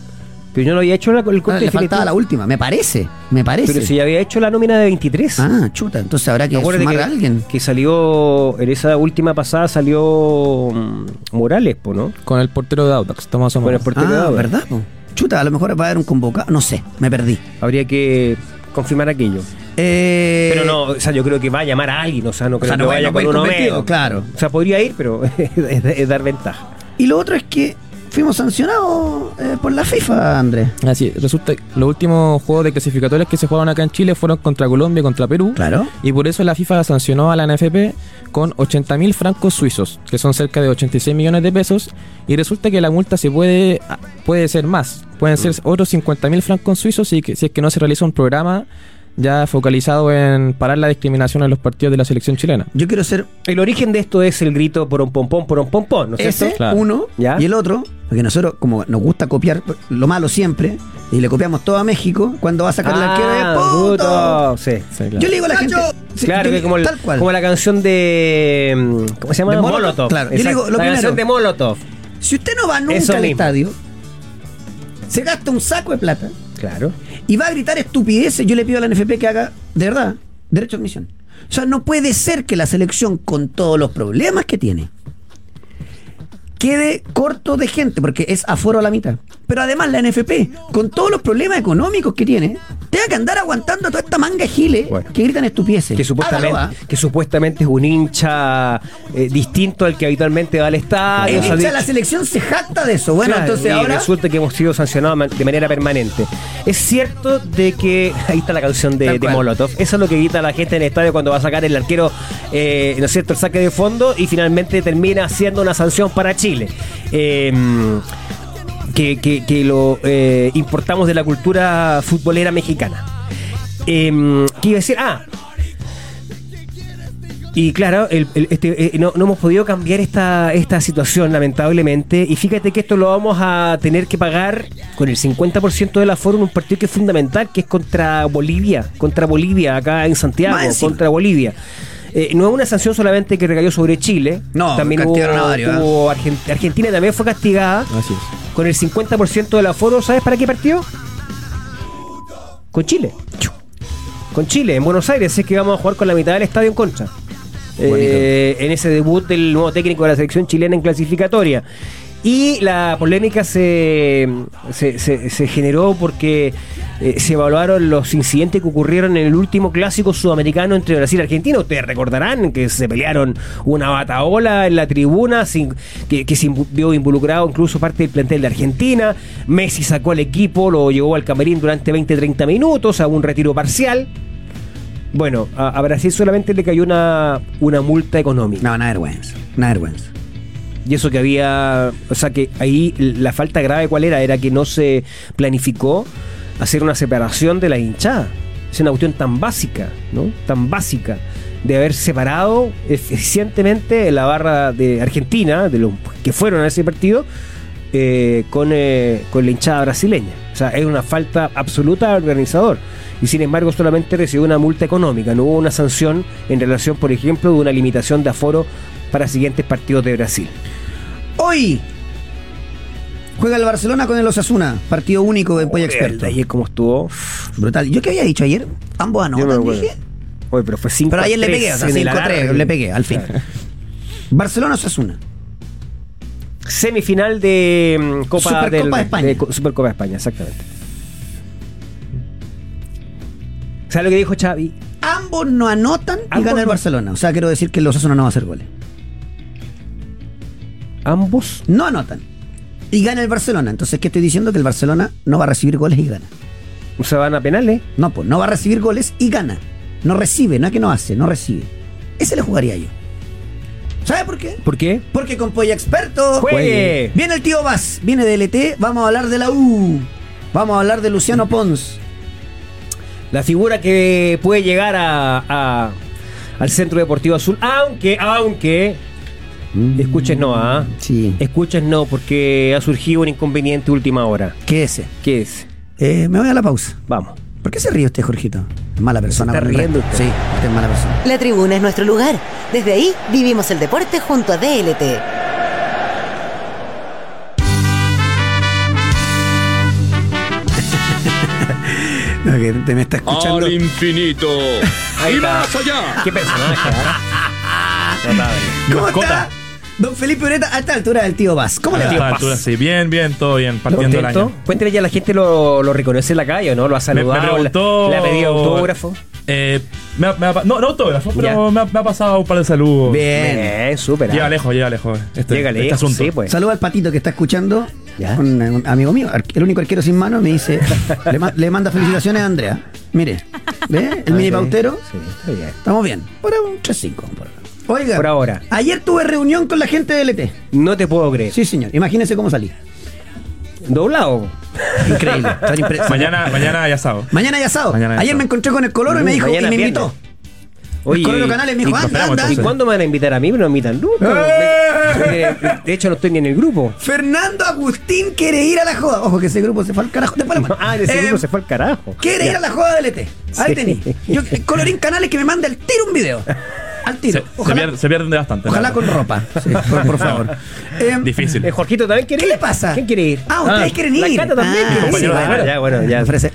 Pero yo no había hecho la, el Ah, corte le faltaba la última, me parece. Me parece. Pero si ya había hecho la nómina de 23. Ah, chuta, entonces habrá que sumar que, a alguien. que salió, en esa última pasada salió mm, Morales, po, ¿no? Con el portero de Audax, Tomás Con el portero de Ah, Audax. ¿verdad? po? Chuta, a lo mejor va a haber un convocado. No sé, me perdí. Habría que confirmar aquello. Eh, Pero no, o sea, yo creo que va a llamar a alguien, o sea, no O creo que no, vaya no con uno menos. claro. O sea, podría ir, pero <laughs> es, es dar ventaja. Y lo otro es que fuimos sancionados eh, por la FIFA, Andrés. Así es, resulta que los últimos juegos de clasificatorias que se jugaron acá en Chile fueron contra Colombia y contra Perú. Claro. Y por eso la FIFA sancionó a la NFP con 80 mil francos suizos, que son cerca de 86 millones de pesos. Y resulta que la multa se puede, puede ser más, pueden ser otros 50 mil francos suizos y que, si es que no se realiza un programa ya focalizado en parar la discriminación en los partidos de la selección chilena. Yo quiero ser El origen de esto es el grito por un pompón, por un pompón, ¿no es cierto? Claro. uno, Ya. y el otro, porque nosotros, como nos gusta copiar lo malo siempre, y le copiamos todo a México, cuando va a sacar el arquero es puto. puto. Sí. Sí, claro. Yo le digo a la gente. sí, claro, que como, el- tal cual. como la canción de. mm, ¿Cómo se llama? De Molotov, claro. Yo le digo, lo la canción de. Molotov. Si usted no va nunca Eso al mismo. estadio, se gasta un saco de plata Claro. y va a gritar estupideces, yo le pido a la NFP que haga, de verdad, derecho a admisión. O sea, no puede ser que la selección, con todos los problemas que tiene, quede corto de gente, porque es aforo a la mitad. Pero además la NFP, con todos los problemas económicos que tiene, tenga que andar aguantando a toda esta manga de giles Bueno. que gritan estupideces. Que supuestamente, Hágalo, ¿ah? que supuestamente es un hincha eh, distinto al que habitualmente va al estadio. El hincha de- la selección se jacta de eso. Bueno, Claro, entonces y ahora... resulta que hemos sido sancionados de manera permanente. Es cierto de que <laughs> ahí está la canción de. Molotov. Eso es lo que grita la gente en el estadio cuando va a sacar el arquero, eh, ¿no es cierto?, el saque de fondo y finalmente termina siendo una sanción para Chile. Eh, que, que- que lo eh, importamos de la cultura futbolera mexicana. Eh, ¿Qué iba a decir? Ah, Y claro, el- el- este, eh, no, no hemos podido cambiar esta, esta situación, lamentablemente. Y fíjate que esto lo vamos a tener que pagar con el 50% del aforo en un partido que es fundamental, que es contra Bolivia. Contra Bolivia, acá en Santiago, contra Bolivia. Eh, no es una sanción solamente que recayó sobre Chile. No, también hubo, varios, ¿eh? hubo Argentina también fue castigada Así es. con el 50% del aforo. ¿Sabes para qué partido? Con Chile. Con Chile, en Buenos Aires. Es que vamos a jugar con la mitad del estadio en contra. Eh, en ese debut del nuevo técnico de la selección chilena en clasificatoria. Y la polémica se, se, generó porque eh, se evaluaron los incidentes que ocurrieron en el último clásico sudamericano entre Brasil y Argentina. Ustedes recordarán que se pelearon una bataola en la tribuna, que, se vio involucrado incluso parte del plantel de Argentina. Messi sacó al equipo, lo llevó al camerín durante 20-30 minutos, a un retiro parcial. Bueno, a, a Brasil solamente le cayó una, una multa económica. No, una vergüenza. Una vergüenza. Y eso que había, o sea que ahí la falta grave cuál era, era que no se planificó hacer una separación de la hinchada. Es una cuestión tan básica, ¿no? Tan básica de haber separado eficientemente la barra de Argentina, de los que fueron a ese partido, eh, con, eh, con la hinchada brasileña. O sea, es una falta absoluta al organizador. Y sin embargo, solamente recibió una multa económica, no hubo una sanción en relación, por ejemplo, de una limitación de aforo para siguientes partidos de Brasil. Hoy juega el Barcelona con el Osasuna. Partido único en Polla Experto. Ayer cómo estuvo. Brutal. ¿Yo qué había dicho ayer? Ambos no anotan, dije. Oye, pero fue 5 Pero ayer le pegué, o sea, 5-3, le pegué, al fin. Barcelona Osasuna. Semifinal de mm, Copa Supercopa del, de España. Co- Supercopa de España, exactamente. ¿Sabes lo que dijo Xavi? Ambos no anotan y gana el Barcelona. O sea, quiero decir que el Osasuna no va a hacer goles. Ambos. No anotan. Y gana el Barcelona. Entonces, ¿qué estoy diciendo? Que el Barcelona no va a recibir goles y gana. O sea, van a penales. No, pues no va a recibir goles y gana. No recibe, no es que no hace, no recibe. Ese le jugaría yo. ¿Sabe por qué? ¿Por qué? Porque con Polla Experto. ¡Juegue! Viene el tío Vaz, viene de LT, vamos a hablar de la U. Vamos a hablar de Luciano Pons. La figura que puede llegar a, a- al Centro Deportivo Azul, aunque, aunque, escuches no, ¿ah? Sí. Escuches no, porque ha surgido un inconveniente última hora. ¿Qué ese? ¿Qué es? Eh, me voy a la pausa. Vamos. ¿Por qué se ríe usted, Jorgito? Es mala persona. Se está riendo usted. Sí, usted es mala persona. La tribuna es nuestro lugar. Desde ahí vivimos el deporte junto a DLT. <laughs> No, que te me está escuchando. Al infinito Ahí y está. más allá. ¿Qué personaje? <laughs> Notable. ¿Cómo está? Don Felipe Ureta, a esta altura del tío Vaz. ¿Cómo A le esta va? Paz. altura, sí. Bien, bien, todo bien. Partiendo el año. Cuéntale ya, la gente lo, lo reconoce en la calle, ¿o ¿no? Lo ha Me, saludado, me preguntó. le, le ha pedido autógrafo. Eh, me ha- me ha pa- no, no autógrafo, pero me ha, me ha pasado un par de saludos. Bien. Súper. Llega ah. lejos, llega lejos. Este, Llega este lejos, asunto. sí, pues. Saluda al patito que está escuchando. Ya. Un, un amigo mío, el único arquero sin mano, me dice. le, ma- le manda felicitaciones a Andrea. Mire, ¿ve? El Ah, mini sí. pautero. Sí, está bien. Estamos bien. Por un 3-5. Por ahora. Oiga. Por ahora. Ayer tuve reunión con la gente de LT. No te puedo creer. Sí, señor. Imagínese cómo salí. Doblado. Increíble. <laughs> Impre- Mañana, mañana hay asado. Mañana hay asado. Mañana hay Ayer asado. me encontré con el Coloro y me Uh, dijo y mañana me invitó. Oye, Coloro Canales me dijo, ¿y- anda, anda. ¿Y cuándo me van a invitar a mí? No me invitan nunca. ¡Eh! De hecho, no estoy ni en el grupo. Fernando Agustín quiere ir a la joda. Ojo que ese grupo se fue al carajo. Después le mando. <laughs> Ah, de ese Eh, grupo se fue al carajo. Quiere ir a la joda del ET. Ahí Sí. tení. Yo, <laughs> Colorín Canales que me mande al tiro un video. Al Se, tiro. se Ojalá, pierde- se pierden de bastante. ojalá la con verdad. ropa. Sí, por, por favor. Eh, Difícil. Eh, Jorgito también quiere ¿Qué ir. le pasa? ¿Quién quiere ir? Ah, ustedes quieren ir. La Cata también Ah, quiere ir. sí, compañero de bueno. ya, bueno, ya. Ofrece-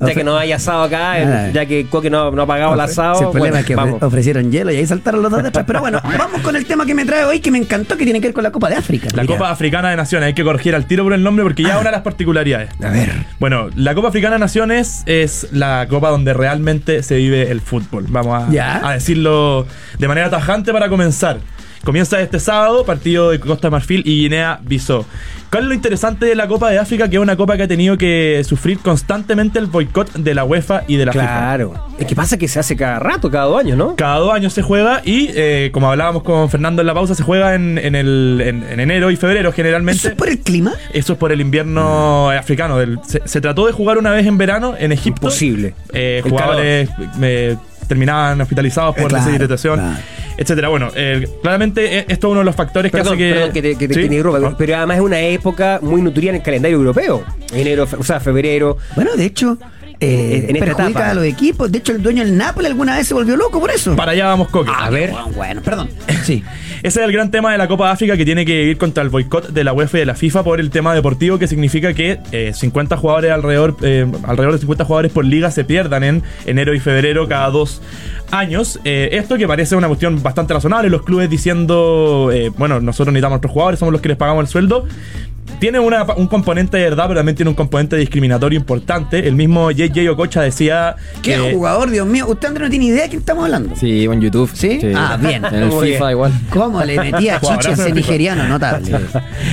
Ya que no hay asado acá, eh, Ah. ya que Coque no, no ha pagado el asado. Sí, el problema bueno, es que ofre- vamos. ofrecieron hielo y ahí saltaron los dos de atrás. Pero bueno, vamos con el tema que me trae hoy que me encantó que tiene que ver con la Copa de África. La Mira. Copa Africana de Naciones, hay que corregir al tiro por el nombre porque ya una de las particularidades. A ver. Bueno, la Copa Africana de Naciones es la copa donde realmente se vive el fútbol. Vamos a, Ya. a decirlo de manera tajante para comenzar. Comienza este sábado, partido de Costa de Marfil y Guinea-Bissau. ¿Cuál es lo interesante de la Copa de África? Que es una copa que ha tenido que sufrir constantemente el boicot de la UEFA y de la FIFA. Claro. Es que pasa que se hace cada rato, cada dos años, ¿no? Cada dos años se juega y, eh, como hablábamos con Fernando en la pausa, se juega en, en el, en- en enero y febrero generalmente. ¿Eso es por el clima? Eso es por el invierno africano. del- se, se trató de jugar una vez en verano en Egipto. Imposible. Eh, jugadores eh, terminaban hospitalizados por Claro, deshidratación. claro. Etcétera. Bueno, eh, claramente eh, esto es uno de los factores Perdón, que hace que. perdón que te, que te- ¿Sí? que te interrumpa, Ah. pero además es una época muy nutrida en el calendario europeo. Enero, fe- o sea, febrero. Bueno, de hecho, eh, En esta perjudica etapa. a los equipos. De hecho, el dueño del Napoli alguna vez se volvió loco por eso. Para allá vamos, Coque. A ver. Bueno, bueno, perdón. Sí. Ese es el gran tema de la Copa de África que tiene que ir contra el boicot de la UEFA y de la FIFA por el tema deportivo que significa que eh, 50 jugadores alrededor, eh, alrededor de 50 jugadores por liga se pierdan en enero y febrero cada dos años. Eh, esto que parece una cuestión bastante razonable, los clubes diciendo, eh, bueno, nosotros necesitamos a nuestros jugadores, somos los que les pagamos el sueldo. Tiene una- un componente de verdad, pero también tiene un componente discriminatorio importante. El mismo JJ Okocha decía ¿Qué que jugador, Dios mío? Usted, Andrés, no tiene idea de quién estamos hablando. Sí, en YouTube. ¿Sí? Ah, bien. <laughs> En el FIFA bien. igual. ¿Cómo le metía <laughs> chicha ese nigeriano? Notable.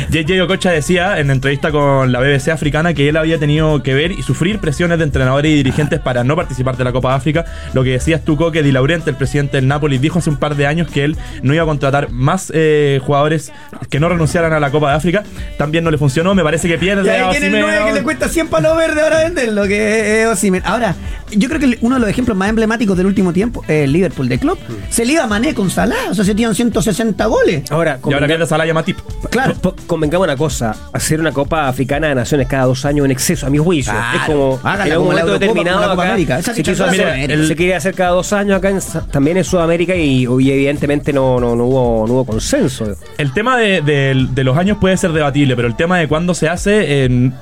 JJ Okocha decía en entrevista con la BBC africana que él había tenido que ver y sufrir presiones de entrenadores y dirigentes para no participar de la Copa de África. Lo que decías tú, que Di Laurente, el presidente del Napoli, dijo hace un par de años que él no iba a contratar más eh, jugadores que no renunciaran a la Copa de África. También no le funcionó, me parece que pierde. Y ahí tiene el Osimhen. 9 que le cuesta 100 palos verdes ahora venderlo, que es. Ahora, yo creo que uno de los ejemplos más emblemáticos del último tiempo es el Liverpool de Klopp. Se le iba a Mané con Salah, o sea, se tiran 160 goles. Ahora, Y ahora que convenga- es de Salah y Matip. Claro. convengamos una cosa, hacer una Copa Africana de Naciones cada dos años en exceso, a mi juicio. Claro. es como Hágala en un momento Eurocopa, determinado acá, América. Esa se quiso se hacer, el- se cada dos años acá en también en Sudamérica y, y evidentemente no, no, no hubo, no hubo consenso. El tema de, de- de los años puede ser debatible, pero el tema de cuándo se hace, en-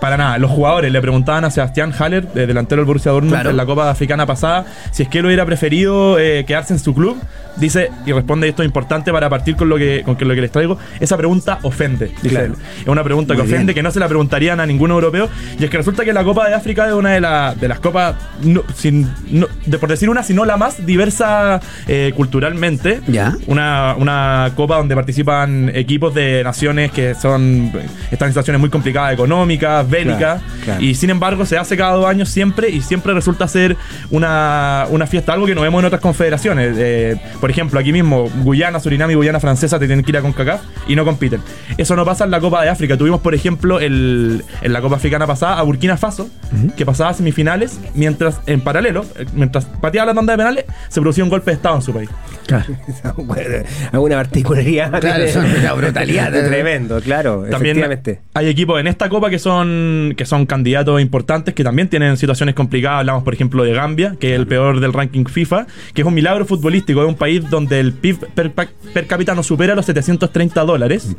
para nada. Los jugadores le preguntaban a Sebastián Haller, eh, delantero del Borussia Dortmund, Claro. en la Copa Africana pasada, si es que él hubiera preferido eh, quedarse en su club. Dice, y responde, esto es importante para partir con lo que, con lo que les traigo, esa pregunta ofende, dice Claro. él. Es una pregunta Muy que ofende, bien. que no se la preguntarían a ningún europeo. Y es que resulta que la Copa de África es una de, la- de las copas, no- sin, no- de, por decir una, sino la más diversa eh, culturalmente. Ya. Una, una copa donde participan equipos de naciones que son están en situaciones muy complicadas económicas, bélicas, Claro, claro. y sin embargo se hace cada dos años siempre y siempre resulta ser una, una fiesta, algo que no vemos en otras confederaciones. Eh, por ejemplo, aquí mismo, Guyana, Surinam y Guyana Francesa te tienen que ir a CONCACAF y no compiten. Eso no pasa en la Copa de África. Tuvimos, por ejemplo, el, en la Copa Africana pasada a Burkina Faso, que pasaba a semifinales, mientras en paralelo, eh, mientras pateaba la tanda de penales, se producía un golpe de Estado en su país. Alguna <laughs> particularidad. Claro, una brutalidad. <laughs> Tremendo, claro, También hay equipos en esta copa que son que son candidatos importantes que también tienen situaciones complicadas. Hablamos, por ejemplo, de Gambia, que es el peor del ranking FIFA, que es un milagro futbolístico. Es un país donde el PIB per, per cápita no supera los 730 dólares.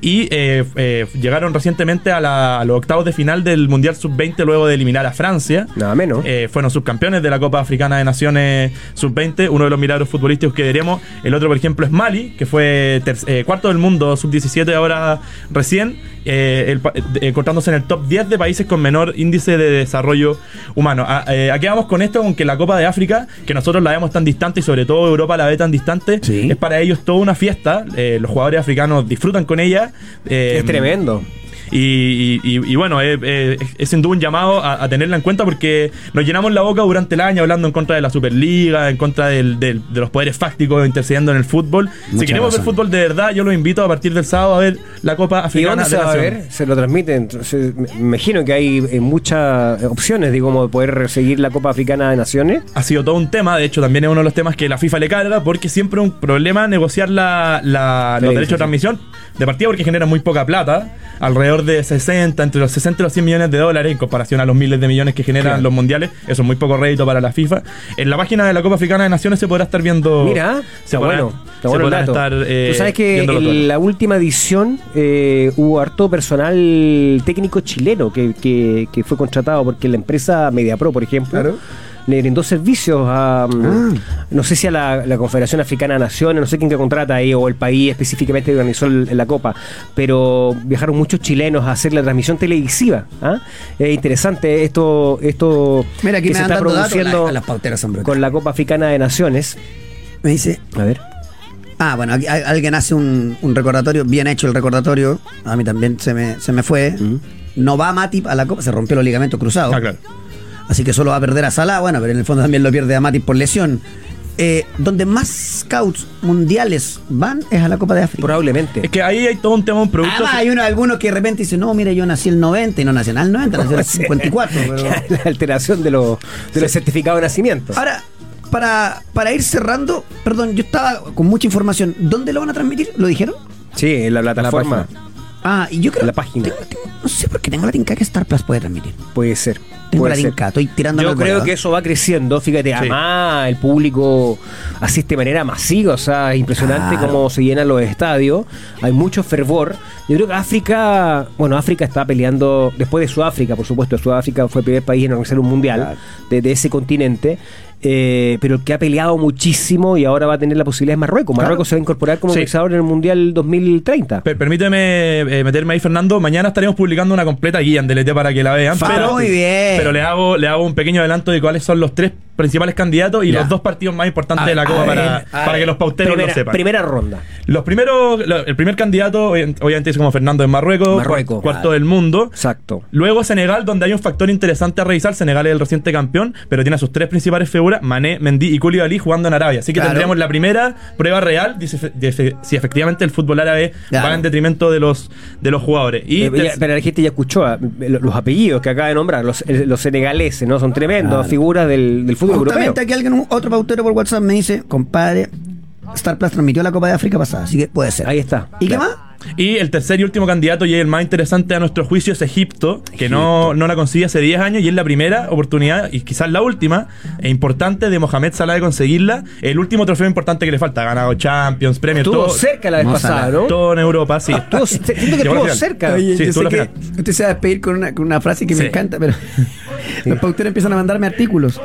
Y eh, eh, llegaron recientemente a, la- a los octavos de final del Mundial Sub-20 luego de eliminar a Francia. Nada menos. Eh, fueron subcampeones de la Copa Africana de Naciones Sub-20, uno de los milagros futbolísticos que veremos. El otro, por ejemplo, es Mali, que fue eh, cuarto del mundo Sub-17 ahora recién, eh, el eh, encontrándose en el top 10 de países con menor índice de desarrollo humano. A, eh, ¿a qué vamos con esto? Con que la Copa de África, que nosotros la vemos tan distante y sobre todo Europa la ve tan distante, Sí. es para ellos toda una fiesta. Eh, los jugadores africanos disfrutan con ella. Eh, es tremendo. Y, y- y- y bueno, es, es- es sin duda un llamado a, a tenerla en cuenta porque nos llenamos la boca durante el año hablando en contra de la Superliga, en contra del- del- de los poderes fácticos intercediendo en el fútbol. Mucha si queremos ver razón. fútbol de verdad, yo los invito a partir del sábado a ver la Copa ¿Y Africana dónde se de va a ver? Se lo transmiten. Me imagino que hay eh, muchas opciones, digamos, de poder seguir la Copa Africana de Naciones. ha sido todo un tema, de hecho también es uno de los temas que la FIFA le carga porque siempre es un problema negociar la, la- los derechos de transmisión de partida porque genera muy poca plata, alrededor de 60, entre los 60 y los 100 millones de dólares en comparación a los miles de millones que generan Claro. los mundiales, eso es muy poco rédito para la FIFA. En la página de la Copa Africana de Naciones se podrá estar viendo... Mira, se está podrán- bueno. Está se bueno dato. estar, eh, Tú sabes que en la última edición eh, hubo harto personal técnico chileno que, que- que fue contratado porque la empresa MediaPro, por ejemplo, Claro. Le brindó servicios a, mm, Ah. no sé si a la, la Confederación Africana de Naciones, no sé quién que contrata ahí, o el país específicamente que organizó el- la Copa, pero viajaron muchos chilenos a hacer la transmisión televisiva. ¿ah? Es interesante esto, esto Mira, aquí que me se está produciendo la- con la Copa Africana de Naciones. Me dice, A ver. Ah, bueno, aquí alguien hace un, un recordatorio, bien hecho el recordatorio. A mí también se me, se me fue. No va Matip a la Copa, se rompió los ligamentos cruzados. Ah, claro. Así que solo va a perder a Salah. Bueno, pero en el fondo también lo pierde a Matip por lesión. Eh, donde más scouts mundiales van es a la Copa de África. Probablemente. Es que ahí hay todo un tema, un producto... Además, hay uno, algunos que de repente dicen, no, mira, yo nací el 90 y no nací en el 90, nací en el <laughs> 54. <laughs> pero- la alteración de los, de los certificados de nacimiento. Ahora, para, para ir cerrando, perdón, yo estaba con mucha información. ¿Dónde lo van a transmitir? ¿Lo dijeron? Sí, en la plataforma. Ah, y yo creo La página. tengo- tengo- no sé por qué tengo la tinca que Star Plus puede transmitir. Puede ser. Tengo puede la ser. tinca, estoy tirando Yo creo que eso va creciendo, fíjate, además el público asiste de manera masiva, o sea, es impresionante Claro. cómo se llenan los estadios, hay mucho fervor. Yo creo que África, bueno, África está peleando, después de Sudáfrica, por supuesto, Sudáfrica fue el primer país en organizar un mundial Claro. de, de ese continente, eh, pero el que ha peleado muchísimo y ahora va a tener la posibilidad es Marruecos. Claro. Marruecos se va a incorporar como Sí. en el mundial 2030. Per- permíteme eh, meterme ahí, Fernando. Mañana estaremos publicando una completa guía en DLT para que la vean. Pero, muy bien. Pero le hago, le hago un pequeño adelanto de cuáles son los tres principales candidatos y Ya. los dos partidos más importantes A de la ver, Copa a para, ver, a para ver. que los pauteros primera, lo sepan. primera ronda. Los primeros, lo- el primer candidato, obvi- obviamente, es como Fernando en Marruecos, Marruecos. cuar- cuarto del mundo. Exacto. Luego Senegal, donde hay un factor interesante a revisar. Senegal es el reciente campeón, pero tiene a sus tres principales figuras, Mané, Mendy y Koulibaly, jugando en Arabia. Así que Claro. tendríamos la primera prueba real de si, efectivamente el fútbol árabe Claro. va en detrimento de los, de los jugadores. Y Eh, ya- pero la gente ya escuchó ah, lo- los apellidos que acaba de nombrar, los, eh, los senegaleses, ¿no? Son tremendos Claro. figuras del, del fútbol europeo. Justamente aquí alguien, otro pautero por WhatsApp me dice, compadre, Star Plus transmitió la Copa de África pasada, así que puede ser. Ahí está. ¿Y qué más? Y el tercer y último candidato, y el más interesante a nuestro juicio, es Egipto, que no, no la consigue hace 10 años y es la primera oportunidad, y quizás la última, e importante de Mohamed Salah de conseguirla. El último trofeo importante que le falta. Ha ganado Champions, Premios, Estuvo todo, cerca la vez pasada. ¿no? todo en Europa, sí. Estuvo- <laughs> siento que estuvo cerca. Oye, Sí, yo estuvo sé que usted se va a despedir con una, con una frase que me encanta, pero <laughs> los pauteros empiezan a mandarme artículos.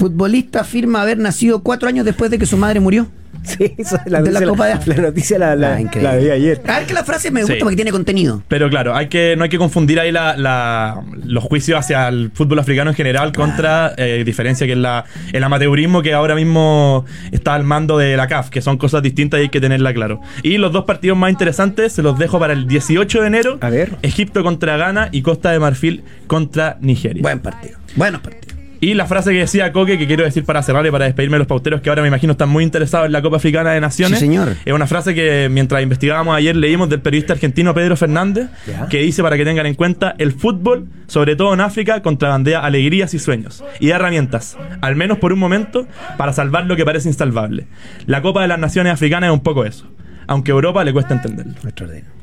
Futbolista afirma haber nacido cuatro años después de que su madre murió. <laughs> Sí, esa es la, De la noticia, Copa de la, noticia la, la, Ah, increíble. la vi ayer. A ver que la frase me gusta Sí. porque tiene contenido. Pero claro, hay que, no hay que confundir ahí la, la- los juicios hacia el fútbol africano en general contra eh, diferencia que es la, el amateurismo que ahora mismo está al mando de la CAF, que son cosas distintas y hay que tenerla claro. Y los dos partidos más interesantes se los dejo para el 18 de enero. A ver. Egipto contra Ghana y Costa de Marfil contra Nigeria. Buen partido. Buenos partidos. Y la frase que decía Coque, que quiero decir para cerrar y para despedirme de los pauteros que ahora me imagino están muy interesados en la Copa Africana de Naciones. Sí, señor. Es una frase que mientras investigábamos ayer leímos del periodista argentino Pedro Fernández, Ya. que dice para que tengan en cuenta el fútbol, sobre todo en África, contrabandea alegrías y sueños y da herramientas, al menos por un momento, para salvar lo que parece insalvable. La Copa de las Naciones Africanas es un poco eso, aunque a Europa le cuesta entenderlo.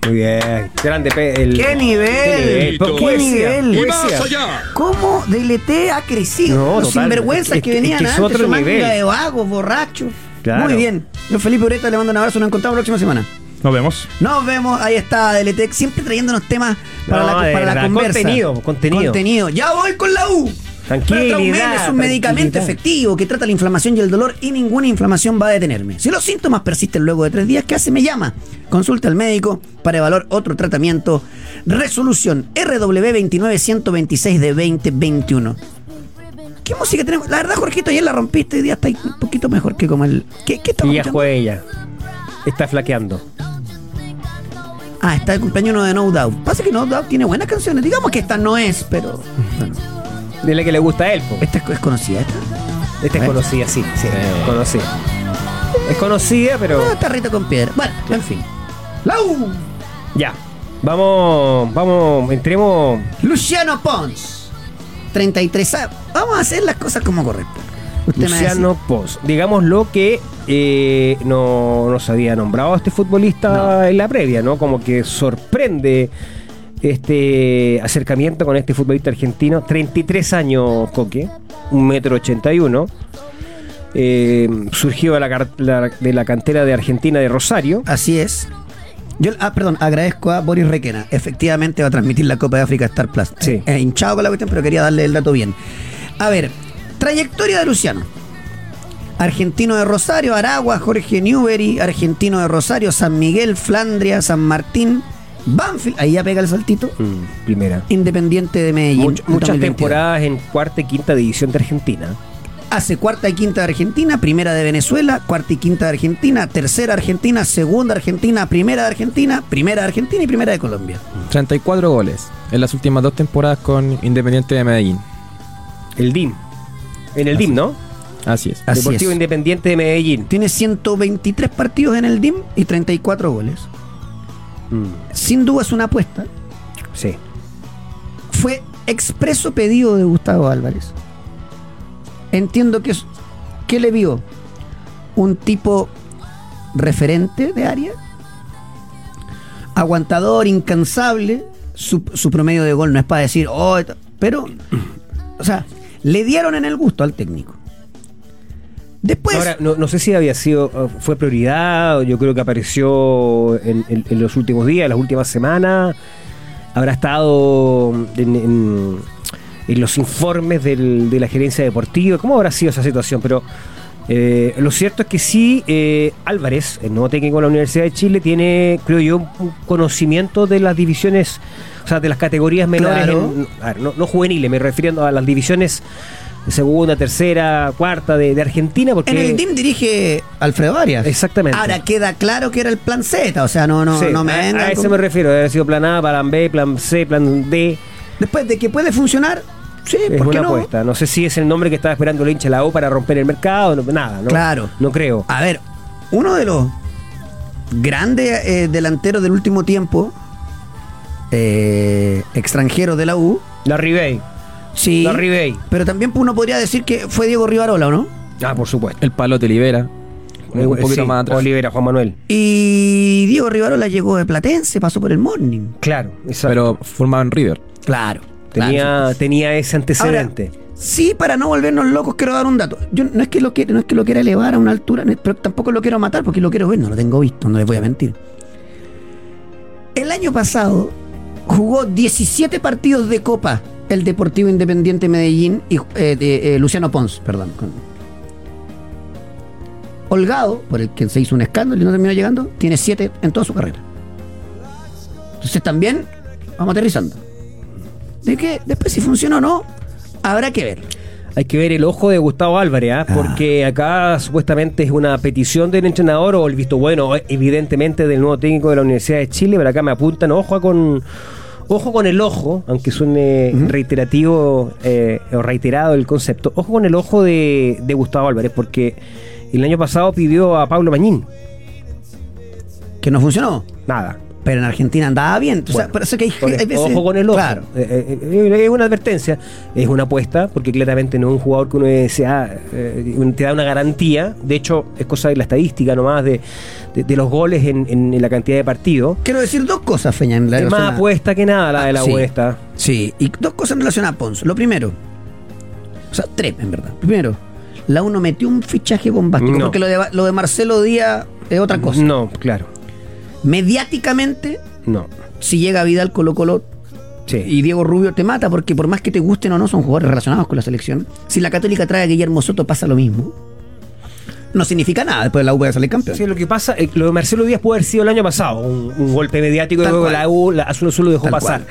Muy bien. Grande. pe- el- ¡Qué nivel! ¡Qué poesía, nivel! poesía. ¿Cómo DLT ha crecido? No, Los total. sinvergüenzas Es que que- venían es que es antes, otro su manga nivel. de vagos, borrachos. Claro. Muy bien. Yo Felipe Ureta le mando un abrazo, nos encontramos la próxima semana. Nos vemos. Nos vemos, ahí está DLT, siempre trayéndonos temas para No, la, de para la verdad, conversa. contenido, contenido. Contenido. Ya voy con la U. Tranquilidad, es un medicamento efectivo que trata la inflamación y el dolor y ninguna inflamación va a detenerme. Si los síntomas persisten luego de tres días, ¿qué hace? Me llama. Consulte al médico para evaluar otro tratamiento. Resolución RW29126 de 2021. ¿Qué música tenemos? La verdad, Jorgito, ayer la rompiste y día está un poquito mejor que como el. ¿Qué, qué estamos Y ya fue ella. Está flaqueando. Ah, está el cumpleaños de No Doubt. Pasa que No Doubt tiene buenas canciones. Digamos que esta no es, pero. Bueno, De la que le gusta a él. po. esta es, es conocida. Esta. Esta es ¿Eh? conocida, sí, sí, conocida. Es conocida, pero Ah, está Rita con piedra. Bueno, en fin. La U. ya. Vamos, vamos, entremos. Luciano Pons. 33 años. Vamos a hacer las cosas como corresponde. Usted me va a decir- Luciano Pons. Digamos lo que eh, no nos había nombrado a este futbolista en la previa, ¿no? Como que sorprende este acercamiento con este futbolista argentino. 33 años, Coque, un metro 81. Eh, surgió de la, la- de la cantera de Argentina de Rosario. Así es. Yo, ah, perdón, agradezco a Boris Requena. Efectivamente va a transmitir la Copa de África Star Plus. Sí. Eh, hinchado con la cuestión, pero quería darle el dato bien. A ver, trayectoria de Luciano. Argentino de Rosario, Aragua, Jorge Newbery, argentino de Rosario, San Miguel, Flandria, San Martín, Banfield, ahí ya pega el saltito. Mm, primera. Independiente de Medellín. Much- muchas 2022. temporadas en cuarta y quinta división de Argentina. Hace cuarta y quinta de Argentina, primera de Venezuela, cuarta y quinta de Argentina, tercera Argentina, segunda Argentina, primera de Argentina, primera de Argentina y primera de Colombia. 34 goles en las últimas dos temporadas con Independiente de Medellín. El DIM. En el DIM, ¿no? Así es. Así Deportivo es. Independiente de Medellín. Tiene 123 partidos en el DIM y 34 goles. Mm, Sin duda es una apuesta. sí. Fue expreso pedido de Gustavo Álvarez. entiendo que es. ¿Qué le vio? Un tipo referente de área, aguantador, incansable. Su, su promedio de gol no es para decir, oh, pero, o sea, le dieron en el gusto al técnico. Después, Ahora, no, no sé si había sido, eh, fue prioridad, yo creo que apareció en, en- en los últimos días, en las últimas semanas, habrá estado en, en- en los informes del- de la gerencia deportiva, ¿cómo habrá sido esa situación? Pero eh, lo cierto es que sí, eh, Álvarez, el nuevo técnico de la Universidad de Chile, tiene, creo yo, un conocimiento de las divisiones, o sea, de las categorías menores, Claro. en- a ver, no, no juveniles, me refiriendo a las divisiones segunda, tercera, cuarta de, de Argentina, porque... en el DIM dirige Alfredo Arias. Exactamente. Ahora queda claro que era el plan Z, o sea, no, no, Sí, no me a, a eso con- me refiero, haber sido plan A, plan B, plan C, plan D. Después de que puede funcionar, sí, Es ¿por qué una no? apuesta. No sé si es el nombre que estaba esperando el hincha de la U para romper el mercado, no- nada, ¿no? Claro. No creo. A ver, uno de los grandes eh, delanteros del último tiempo, eh, extranjeros de la U, La Ribey. Sí. La Ribey. Pero también uno podría decir que fue Diego Rivarola, ¿o no? Ah, por supuesto. El palote libera. Un Eh, poquito sí, más atrás. Olivera, Juan Manuel. Y Diego Rivarola llegó de Platense, pasó por el Morning. Claro, exacto. Pero formado en River. Claro. tenía, claro. tenía ese antecedente. Ahora, sí, para no volvernos locos, quiero dar un dato. Yo no es que lo quiera, no es que lo quiera elevar a una altura, pero tampoco lo quiero matar porque lo quiero ver, no lo tengo visto, no les voy a mentir. El año pasado jugó 17 partidos de Copa el Deportivo Independiente Medellín y eh, de, eh, Luciano Pons, perdón. Holgado, por el que se hizo un escándalo y no terminó llegando, tiene 7 en toda su carrera. Entonces también vamos aterrizando. De que después si funciona o no, habrá que ver. Hay que ver el ojo de Gustavo Álvarez, ¿ah? porque acá supuestamente es una petición del entrenador o el visto bueno, evidentemente, del nuevo técnico de la Universidad de Chile, pero acá me apuntan, ojo con, ojo con el ojo, aunque suene reiterativo eh, o reiterado el concepto, ojo con el ojo de, de Gustavo Álvarez, porque el año pasado pidió a Pablo Mañín, Que no funcionó. nada. Pero en Argentina andaba bien. O sea, Bueno, por eso que hay, por hay eso, veces. ojo con el ojo. Claro. Eh, eh, eh, es una advertencia, es una apuesta, porque claramente no es un jugador que uno desea, eh, te da una garantía. De hecho, es cosa de la estadística nomás de, de, de los goles en, en- en la cantidad de partidos. Quiero decir dos cosas, Feña. En la Es más a- apuesta que nada la de la Ah, sí. apuesta. Sí, y dos cosas en relación a Pons. Lo primero, o sea, tres en verdad. Primero, la uno metió un fichaje bombástico, No. porque lo de, lo de Marcelo Díaz es otra cosa. No, claro, Mediáticamente, no. si llega Vidal Colo Colo Sí. y Diego Rubio te mata, porque por más que te gusten o no, son jugadores relacionados con la selección. Si la Católica trae a Guillermo Soto, pasa lo mismo. No significa nada, después la U puede salir campeón. Sí, lo que pasa, eh, lo de Marcelo Díaz puede haber sido el año pasado, un, un golpe mediático y Tal luego cual. la U la, Azul Azul lo dejó Tal pasar.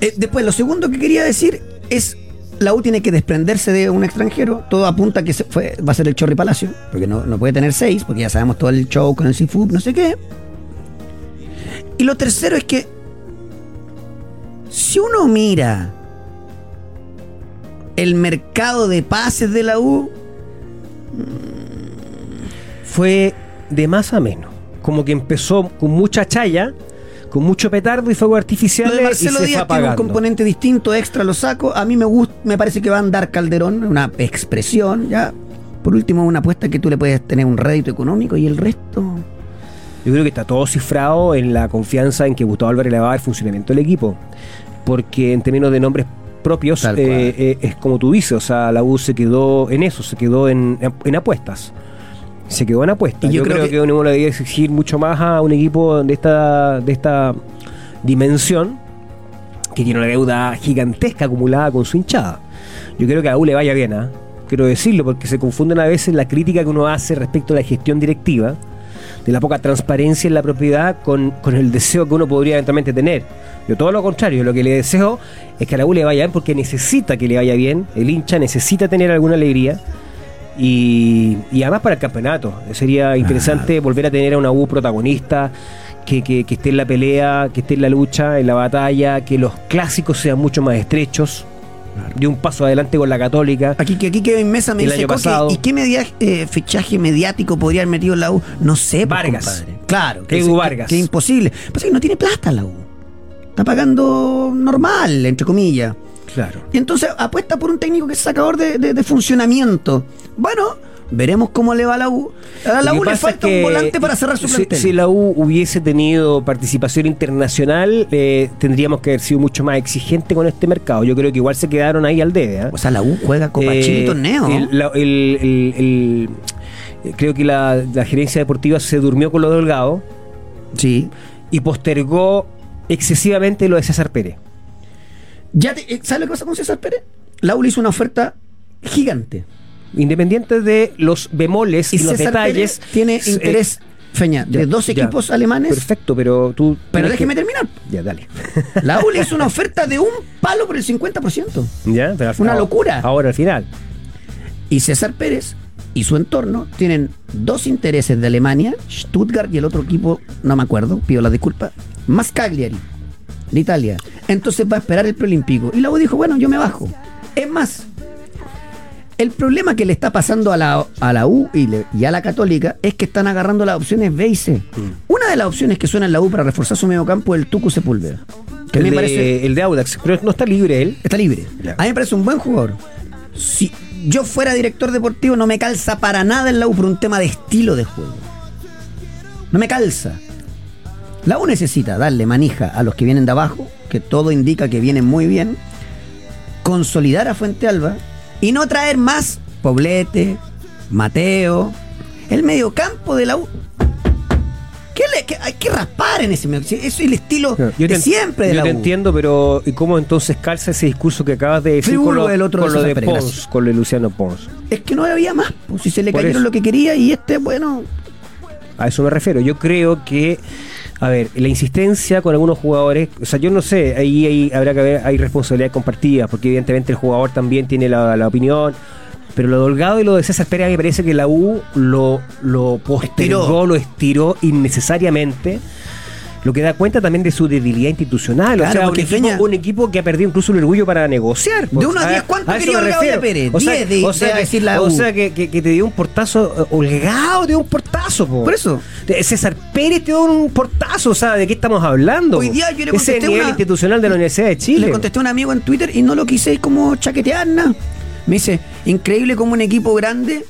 Eh, después, lo segundo que quería decir es la U tiene que desprenderse de un extranjero. Todo apunta que se fue, va a ser el Chorri Palacio, porque no, no puede tener seis, porque ya sabemos todo el show con el Seafood, no sé qué. Y lo tercero es que si uno mira el mercado de pases de la U, fue de más a menos. Como que empezó con mucha chaya, con mucho petardo y fuego artificial lo de y Marcelo se fue Díaz tiene un componente distinto, extra, lo saco. A mí me gusta, me parece que va a andar Calderón, una expresión, ya. Por último, una apuesta que tú le puedes tener un rédito económico y el resto. Yo creo que está todo cifrado en la confianza en que Gustavo Álvarez le va a dar el funcionamiento del equipo. Porque en términos de nombres propios, eh, eh, es como tú dices, o sea, la U se quedó en eso, se quedó en, en apuestas. Se quedó en apuestas. Y yo yo, creo creo, que- uno le debe exigir mucho más a un equipo de esta, de esta dimensión que tiene una deuda gigantesca acumulada con su hinchada. Yo creo que a U le vaya bien, ¿ah? quiero decirlo, porque se confunden a veces la crítica que uno hace respecto a la gestión directiva, de la poca transparencia en la propiedad, con, con el deseo que uno podría eventualmente tener. Yo todo lo contrario, lo que le deseo es que a la U le vaya bien porque necesita que le vaya bien, el hincha necesita tener alguna alegría. Y, y además para el campeonato. Sería interesante volver a tener a una U protagonista, que, que- que esté en la pelea, que esté en la lucha, en la batalla, que los clásicos sean mucho más estrechos. De un paso adelante con la Católica. Aquí que aquí Kevin Mesa me El dice año "Coque, pasado. ¿y qué media- eh, fichaje mediático podría haber metido la U? No sé, pues, Vargas. compadre. Claro, Edu es- Vargas. Que, imposible. Pasa que no tiene plata la U. Está pagando normal, entre comillas. Claro. Y entonces apuesta por un técnico que es sacador de, de- de funcionamiento. Bueno, veremos cómo le va a la U. A la U le falta es que un volante para cerrar su si, plantel. si la U hubiese tenido participación internacional, eh, tendríamos que haber sido mucho más exigente con este mercado. Yo creo que igual se quedaron ahí al debe. ¿ah? O sea, la U juega Copa Eh, Chile y torneo. el- la- el- el- el- eh, creo que la, la gerencia deportiva se durmió con lo delgado Sí. y postergó excesivamente lo de César Pérez. Ya te- eh, ¿Sabes lo que pasa con César Pérez? La U le hizo una oferta gigante. Independiente de los bemoles y, Y los detalles. Pérez tiene eh, interés, Feña, de dos ya. equipos alemanes. Perfecto, pero tú. Pero déjeme que- terminar. Ya, dale. <laughs> La U le hizo una oferta de un palo por el 50%. ya, pero Una ahora- locura. Ahora al final. Y César Pérez y su entorno tienen dos intereses de Alemania, Stuttgart y el otro equipo, no me acuerdo, pido la disculpa, más Cagliari, de Italia. Entonces va a esperar el preolímpico. Y la U dijo, bueno, yo me bajo. Es más, el problema que le está pasando a la, a la U y, le- y a la Católica es que están agarrando las opciones B y C. Una de las opciones que suena en la U para reforzar su medio campo es el Tucu Sepúlveda. Que a mí el, me de, parece el de Audax. Pero no está libre él. está libre. A mí me parece un buen jugador. Si yo fuera director deportivo, no me calza para nada en la U por un tema de estilo de juego. No me calza. La U necesita darle manija a los que vienen de abajo, que todo indica que vienen muy bien, consolidar a Fuente Alba y no traer más Poblete, Mateo, el mediocampo de la U. ¿Qué le- qué- hay que raspar en ese medio. Eso es el estilo Yo de te, siempre de yo la te U. entiendo, pero ¿y cómo entonces calza ese discurso que acabas de decir Friburgo con lo, el otro con de lo de César Pérez, Pons, gracias. con lo de Luciano Pons? Es que no había más. Pues si se le Por cayeron eso. lo que quería y este, bueno. A eso me refiero. Yo creo que, a ver, la insistencia con algunos jugadores, o sea, yo no sé, ahí, ahí habrá que ver, hay responsabilidades compartidas, porque evidentemente el jugador también tiene la, la opinión. Pero lo de Holgado y lo de César Pérez, me parece que la U lo, lo postergó, Estiró. lo estiró innecesariamente. Lo que da cuenta también de su debilidad institucional. Claro, o sea, un porque equipo, Peña- un equipo que ha perdido incluso el orgullo para negociar. De uno a A- diez, ¿cuánto a eso quería refiero. Pérez? O sea, Diez de- o sea de decir la o U. sea que, que- que te dio un portazo, eh, Holgado te dio un portazo. po. Por eso. César Pérez te dio un portazo, o sea, ¿de qué estamos hablando? Hoy día yo le Ese contesté nivel una- institucional de la Universidad de Chile. Le contesté a un amigo en Twitter y no lo quise como chaquetear nada. Me dice, increíble como un equipo grande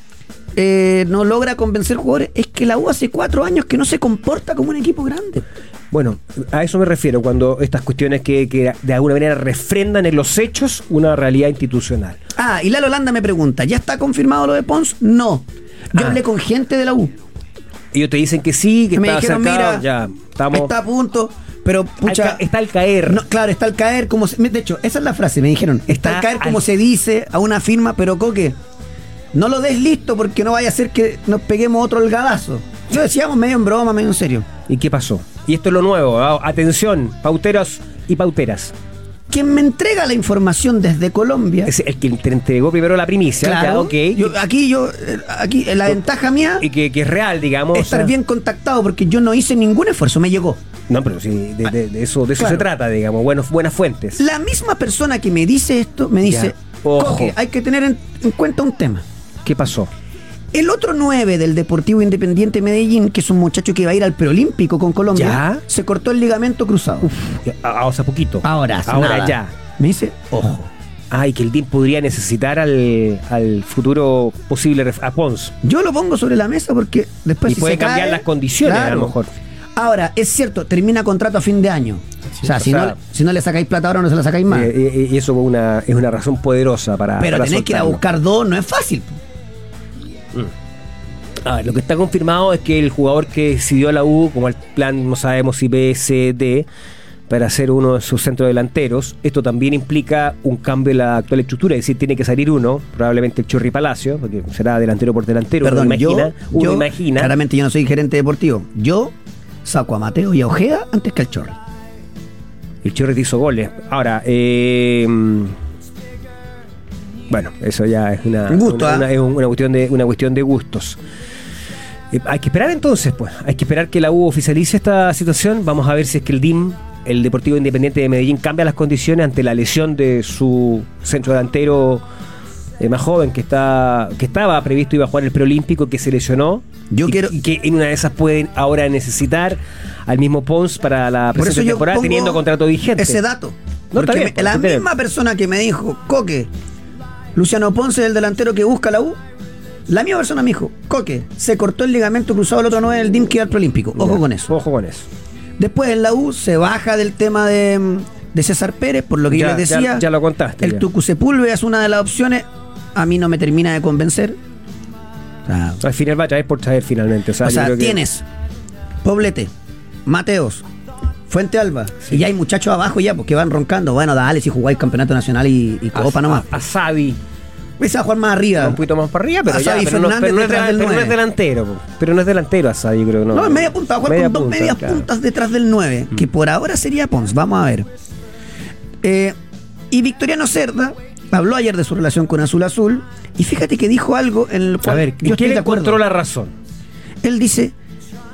eh, no logra convencer jugadores. Es que la U hace cuatro años que no se comporta como un equipo grande. Bueno, a eso me refiero cuando estas cuestiones que, que de alguna manera refrendan en los hechos una realidad institucional. Ah, y Lalo Landa me pregunta, ¿ya está confirmado lo de Pons? No. Yo Ah. hablé con gente de la U. Ellos te dicen que sí, que me está dijeron, acercado, mira, ya, estamos... está a punto, pero pucha, está al caer. No, claro, está al caer como se- de hecho, esa es la frase, me dijeron, está, Está al caer como al- se dice a una firma, pero coque, no lo des listo porque no vaya a ser que nos peguemos otro holgadazo. Yo decíamos medio en broma, medio en serio. ¿Y qué pasó? Y esto es lo nuevo. ah, Atención, pauteros y pauteras. Quien me entrega la información desde Colombia, Es el que te entregó primero la primicia. claro, ya, yo- aquí yo, eh, aquí eh, la ventaja mía y que, que es real, digamos. es o sea- estar bien contactado porque yo no hice ningún esfuerzo, me llegó. No, pero sí, de, de- de eso, de eso Claro. se trata, digamos. Buenos, buenas fuentes. La misma persona que me dice esto me dice, Ya. Ojo. Coque, hay que tener en- en cuenta un tema. ¿Qué pasó? El otro 9 del Deportivo Independiente Medellín, que es un muchacho que va a ir al preolímpico con Colombia, Ya. se cortó el ligamento cruzado. Ah, o sea, poquito. Ahora, Ahora nada. ya. Me dice, ojo. Ay, que el DIM podría necesitar al, al futuro posible a Pons. Yo lo pongo sobre la mesa porque después Y si puede se cambiar cae, las condiciones, a lo mejor. Ahora, es cierto, termina contrato a fin de año. o sea, o si, sea- no, si no le sacáis plata ahora, no se la sacáis más. Eh, eh, y eso es una, es una razón poderosa para. Pero para tenéis que ir a buscar dos, no es fácil. A ver, lo que está confirmado es que el jugador que decidió a la U, como el plan, no sabemos si B, C, D, para ser uno de sus centrodelanteros, esto también implica un cambio en la actual estructura, es decir, tiene que salir uno, probablemente el Chorri Palacio, porque será delantero por delantero, Perdón, uno imagina, yo, uno yo- imagina. claramente yo no soy gerente deportivo. Yo saco a Mateo y a Ojeda antes que al Chorri. El Chorri te hizo goles. Ahora, eh, bueno, eso ya es una, Un gusto, una, ¿ah? una- es un- una cuestión de una cuestión de gustos. Eh, hay que esperar entonces, pues. Hay que esperar que la U oficialice esta situación. Vamos a ver si es que el DIM, el Deportivo Independiente de Medellín, cambia las condiciones ante la lesión de su centro delantero eh, más joven que está que estaba previsto iba a jugar el preolímpico que se lesionó. Yo y, quiero- y que en una de esas pueden ahora necesitar al mismo Pons para la presente temporada teniendo contrato vigente. Ese dato. No, está Porque bien, me- la misma persona que me dijo, Coque, Luciano Ponce el delantero que busca la U, la misma persona me dijo, Coque, se cortó el ligamento cruzado el otro 9 del DIM que al preolímpico. Ojo Ya, con eso. Ojo con eso. Después en la U se baja del tema de, de César Pérez, por lo que Ya, yo les decía. ya lo contaste, El. Tucu Sepúlveda es una de las opciones. A mí no me termina de convencer. Al final va a traer por traer finalmente. O sea, o yo sea, creo que- tienes Poblete, Mateos, Fuente Alba. Y ya hay muchachos abajo ya, porque van roncando. Bueno, dale si jugáis campeonato nacional y, y Copa a, nomás. A, a Savi, Ves a jugar más arriba. un poquito más para arriba, pero A ya, pero, no, Fernández pero no es, detrás de- del pero no es delantero. Pero no es delantero a Savi, creo. No, No, en media punta, va a jugar Media con dos medias claro. Mm. puntas detrás del 9, que por ahora sería Pons. Vamos a ver. Eh, y Victoriano Cerda habló ayer de su relación con Azul Azul. Y fíjate que dijo algo en el A cual ver, yo ¿en qué estoy le de acuerdo. encontró la razón? Él dice: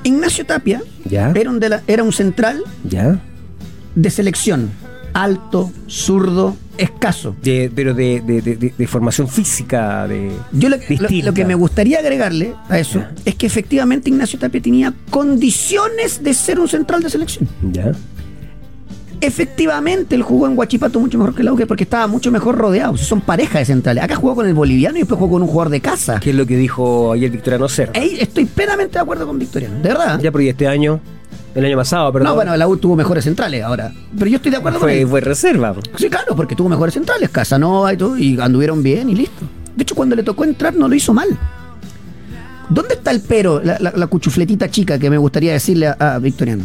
Ignacio Tapia Ya. Era, un de la- era un central ¿Ya? de selección. Alto, zurdo, escaso. De, pero de, formación física, de. Yo lo, lo- distinta. lo que me gustaría agregarle a eso Ya. es que efectivamente Ignacio Tapia tenía condiciones de ser un central de selección. ¿Ya? Efectivamente, él jugó en Guachipato mucho mejor que la UG porque estaba mucho mejor rodeado. Son pareja de centrales. Acá jugó con el boliviano y después jugó con un jugador de casa. ¿Qué es lo que dijo ayer Victoriano Cerda? Ey, estoy plenamente de acuerdo con Victoriano, de verdad. Ya, pero y este año, el año pasado, perdón. no, bueno, la U tuvo mejores centrales ahora. Pero yo estoy de acuerdo con fue, él. fue reserva. Sí, claro, porque tuvo mejores centrales, Casanova y todo, y anduvieron bien y listo. De hecho, cuando le tocó entrar no lo hizo mal. ¿Dónde está el pero, la, la- la cuchufletita chica que me gustaría decirle a, a Victoriano?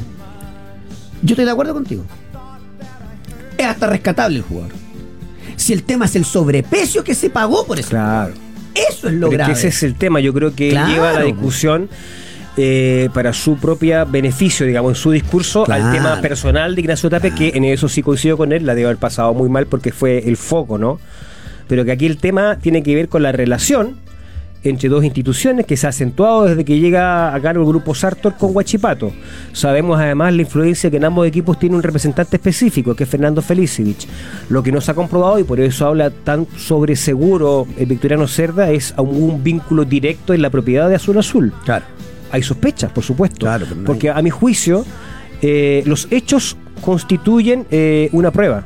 Yo estoy de acuerdo contigo. Es hasta rescatable el jugador. Si el tema es el sobreprecio que se pagó por eso. Claro. Eso es lo Pero es grave. que ese es el tema. Yo creo que Claro. lleva la discusión eh, para su propia beneficio, digamos, en su discurso Claro. al tema personal de Ignacio Tapia, que en eso sí coincido con él, la debe haber pasado muy mal porque fue el foco, ¿no? Pero que aquí el tema tiene que ver con la relación entre dos instituciones que se ha acentuado desde que llega a cargo el grupo Sartor con Huachipato. Sabemos además la influencia que en ambos equipos tiene un representante específico, que es Fernando Felicevich. Lo que no se ha comprobado, y por eso habla tan sobre seguro el Victoriano Cerda, es un vínculo directo en la propiedad de Azul Azul. Claro. Hay sospechas, por supuesto. Claro, porque a mi juicio, eh, los hechos constituyen eh, una prueba.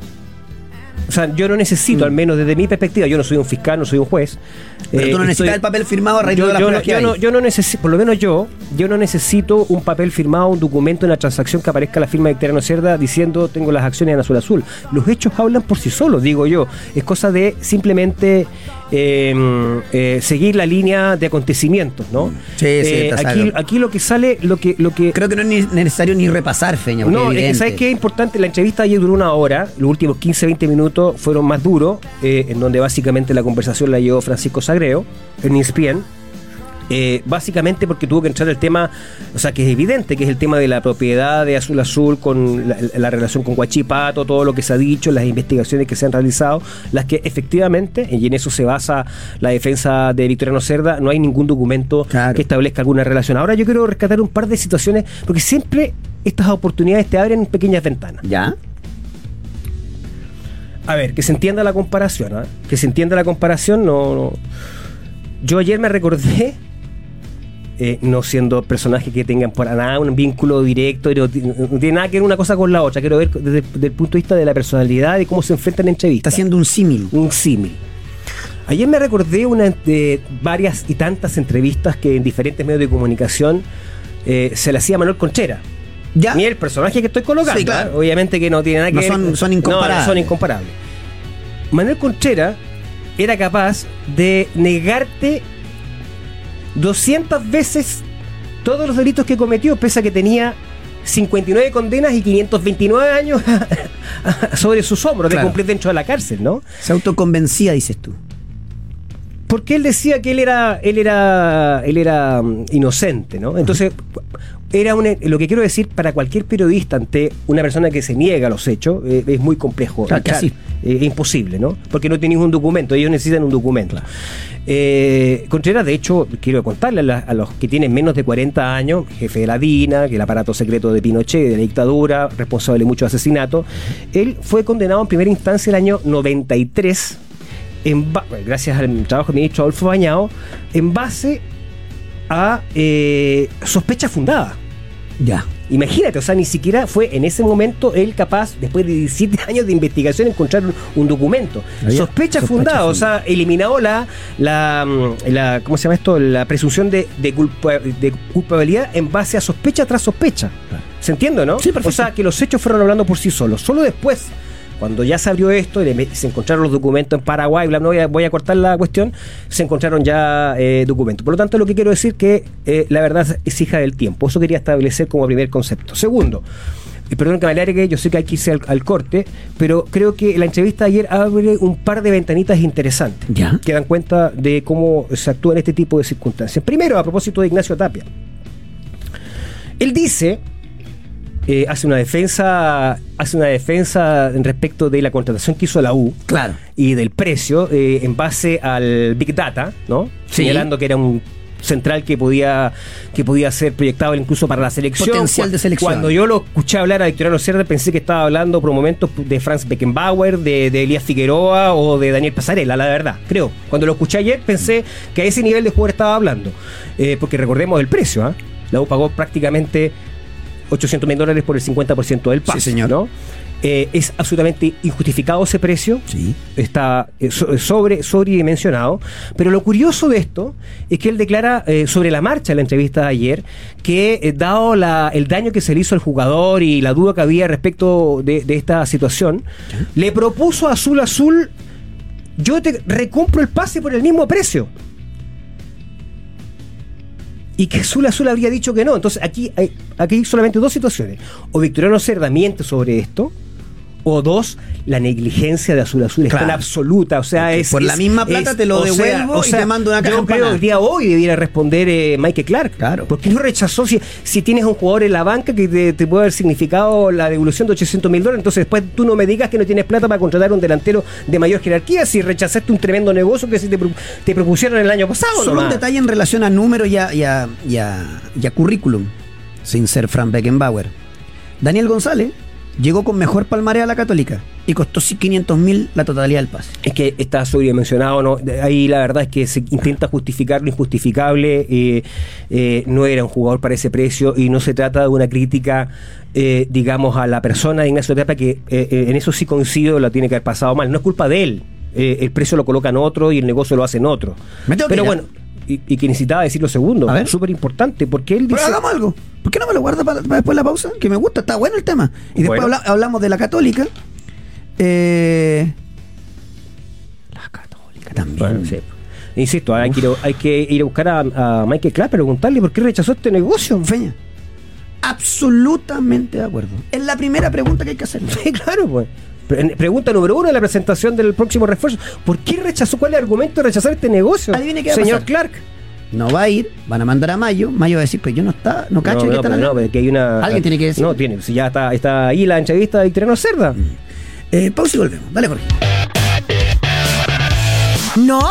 O sea, yo no necesito, al menos desde mi perspectiva, yo no soy un fiscal, no soy un juez. Mm. Pero eh, tú no necesitas estoy- el papel firmado a raíz yo, de las yo no, pruebas que yo hay. no- yo no necesito, por lo menos yo, yo no necesito un papel firmado, un documento, una transacción que aparezca la firma de Victoriano Cerda diciendo tengo las acciones en azul azul. Los hechos hablan por sí solos, digo yo. Es cosa de simplemente eh, eh, seguir la línea de acontecimientos, ¿no? Sí, sí, Eh, está aquí, aquí lo que sale, lo que, lo que Creo que no es necesario ni repasar, Feña. no, es que sabes que es importante, la entrevista ayer duró una hora, los últimos 15, 20 minutos fueron más duros, eh, en donde básicamente la conversación la llevó Francisco Sagreo, en ESPN. Eh, básicamente porque tuvo que entrar el tema, o sea, que es evidente que es el tema de la propiedad de Azul Azul con la, la relación con Guachipato, todo lo que se ha dicho, las investigaciones que se han realizado, las que efectivamente, y en eso se basa la defensa de Victoriano Cerda, no hay ningún documento Claro. que establezca alguna relación. Ahora yo quiero rescatar un par de situaciones, porque siempre estas oportunidades te abren pequeñas ventanas. ¿Ya? A ver, que se entienda la comparación, ¿ah? que se entienda la comparación, no, no. Yo ayer me recordé, eh, no siendo personajes que tengan para nada un vínculo directo, no, ti- no tiene nada que ver una cosa con la otra, quiero ver desde, desde el punto de vista de la personalidad y cómo se enfrentan en Está entrevistas. haciendo un símil. un símil. Ayer me recordé una de varias y tantas entrevistas que en diferentes medios de comunicación eh, se le hacía a Manuel Conchera. ¿Ya? Ni el personaje que estoy colocando. Sí, claro. ¿eh? Obviamente que no tiene nada que No ver. son- son No, no, incomparables. son incomparables. Manuel Conchera era capaz de negarte 200 veces todos los delitos que cometió, pese a que tenía 59 condenas y 529 años <laughs> sobre sus hombros Claro. de cumplir dentro de la cárcel, ¿no? Se autoconvencía, dices tú. Porque él decía que él era, él era, él era mm, inocente, ¿no? Entonces, era un, lo que quiero decir para cualquier periodista ante una persona que se niega a los hechos eh, es muy complejo, Claro, Claro, así. eh, es imposible, ¿no? Porque no tenéis un documento, ellos necesitan un documento. Eh, Contreras, de hecho, quiero contarle a, la- a los que tienen menos de 40 años, jefe de la DINA, que el aparato secreto de Pinochet, de la dictadura, responsable de muchos asesinatos, él fue condenado en primera instancia el año 93 en gracias al trabajo del ministro Adolfo Bañado, en base a eh, sospecha fundada. Ya. Imagínate, o sea, ni siquiera fue en ese momento él capaz, después de 17 <laughs> años de investigación, encontrar un, un documento. Había Sospecha, sospecha fundada, o sea, eliminado la, la, mm, la- ¿cómo se llama esto? La presunción de, de culpa- de culpabilidad en base a sospecha tras sospecha. ¿Se entiende, no? Sí, perfecto. O sea, que los hechos fueron hablando por sí solos. Solo después, cuando ya se abrió esto y se encontraron los documentos en Paraguay, bla, no voy a, voy a cortar la cuestión, se encontraron ya eh, documentos. Por lo tanto, lo que quiero decir que eh, la verdad es hija del tiempo. Eso quería establecer como primer concepto. Segundo, y perdón que me alargue, yo sé que hay que irse al, al corte, pero creo que la entrevista de ayer abre un par de ventanitas interesantes Ya. que dan cuenta de cómo se actúa en este tipo de circunstancias. Primero, a propósito de Ignacio Tapia. Él dice, eh, hace una defensa, hace una defensa en respecto de la contratación que hizo la U Claro. y del precio eh, en base al Big Data, ¿no? Sí. Señalando que era un central que podía que podía ser proyectado incluso para la selección. Potencial de selección. Cuando yo lo escuché hablar a Victoriano Cerda pensé que estaba hablando por momentos de Franz Beckenbauer, de, de Elías Figueroa o de Daniel Pasarela, la verdad, creo. Cuando lo escuché ayer pensé que a ese nivel de jugador estaba hablando. Eh, porque recordemos el precio, ¿ah? La U pagó prácticamente 800 mil dólares por el 50% del pase. Sí, señor. ¿no? Eh, es absolutamente injustificado ese precio. Sí. Está eh, so- sobre, sobredimensionado. Pero lo curioso de esto es que él declara eh, sobre la marcha en la entrevista de ayer que, eh, dado la- el daño que se le hizo al jugador y la duda que había respecto de, de esta situación, le propuso a Azul Azul: Yo te recompro el pase por el mismo precio. Y que Azul Azul habría dicho que no. Entonces aquí hay, aquí solamente dos situaciones. O Victoriano Cerda miente sobre esto, o dos, la negligencia de Azul Azul es Claro. tan absoluta. O sea, Porque es. por la es- misma plata es- te lo o sea, devuelvo o y sea, te mando una caja Yo creo que el día hoy debiera responder eh, Mike Clark. Claro. ¿Por qué no rechazó si, si tienes un jugador en la banca que te, te puede haber significado la devolución de 800 mil dólares? Entonces después tú no me digas que no tienes plata para contratar un delantero de mayor jerarquía si rechazaste un tremendo negocio que si te, te propusieron el año pasado. Solo un detalle en relación a número y a, y a- y a- y a currículum, sin ser Frank Beckenbauer. Daniel González llegó con mejor palmarés a la Católica y costó 500 mil la totalidad del pase. Es que está sobredimensionado, ¿no? Ahí la verdad es que se intenta justificar lo injustificable, eh, eh, no era un jugador para ese precio y no se trata de una crítica, eh, digamos, a la persona de Ignacio Tapia, que eh, en eso sí coincido, la tiene que haber pasado mal, no es culpa de él, el precio lo colocan otro y el negocio lo hacen otro. Me tengo que Pero bueno, y, y que necesitaba decir lo segundo, súper importante, porque él Pero dice... hagamos algo. ¿Por qué no me lo guarda para, para después de la pausa? Que me gusta, está bueno el tema. Y después Bueno. hablamos de la Católica. Eh, la Católica también. Bueno, sí. Insisto, hay que, ir, a- hay que ir a buscar a, a Michael Clark, preguntarle por qué rechazó este negocio. Feña. Absolutamente de acuerdo. Es la primera pregunta que hay que hacer. <laughs> Sí, claro, pues. Pre- Pregunta número uno de la presentación del próximo refuerzo. ¿Por qué rechazó? ¿Cuál es el argumento de rechazar este negocio? Adivine qué va a Señor pasar. Clark. No va a ir, van a mandar a Mayo. Mayo va a decir, pues yo no está, no cacho no, de qué no, pero no, que hay una. Alguien tiene que decir. No, tiene. Si ya está, está ahí la entrevista de Victoriano Cerda. Eh, pausa y volvemos. Dale, Jorge. No,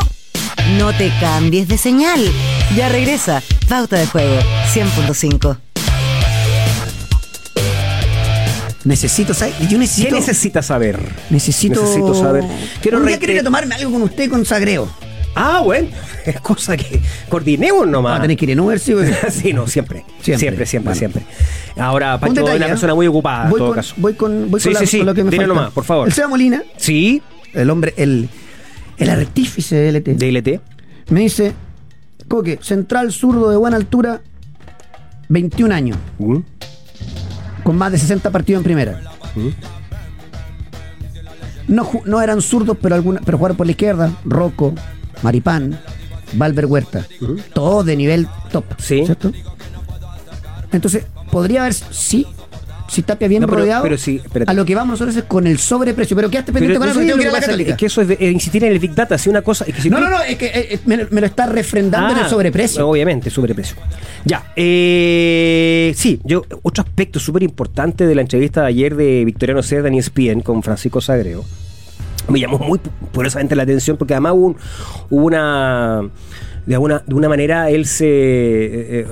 no te cambies de señal. Ya regresa. Pauta de juego 100.5. Necesito, ¿sabes? Yo ¿Qué necesito. necesita saber? necesito. Necesito saber. Quiero Un día quería tomarme algo con usted con Sagreo. Ah, bueno. <laughs> Es cosa que coordinemos nomás. Vamos a tener que ir en Uber, sí, <laughs> sí, no, siempre. Siempre. Siempre, siempre, siempre. Ahora, Pancho es una ¿eh? persona muy ocupada, voy en todo con, caso. Voy con, voy Sí, con, la- sí, sí. con lo que me Dile falta. nomás, por favor. El Seba Molina, Sí, el hombre, el, el artífice de LT, DLT. me dice: Coque, central zurdo de buena altura, 21 años, Mm. Con más de 60 partidos en primera. No, no eran zurdos, pero, alguna, pero jugaron por la izquierda. Rocco, Maripán, Valver Huerta. Todos de nivel top. Sí. ¿Cierto? Entonces, podría haber, sí, si Tapia bien No, pero- rodeado. pero sí, a lo que vamos nosotros es con el sobreprecio. Pero quedaste pendiente con no algo que que la Católica. es que eso es de- eh, insistir en el Big Data, si una cosa. Es que si No, no, no, es que eh, eh, me, me lo está refrendando en el Ah, sobreprecio. Obviamente, sobreprecio. Ya, eh, sí, yo, otro aspecto súper importante de la entrevista de ayer de Victoriano Cerda en ESPN con Francisco Sagreo. Me llamó muy poderosamente la atención porque además hubo, un- hubo una. De alguna, de una manera él se, eh, eh,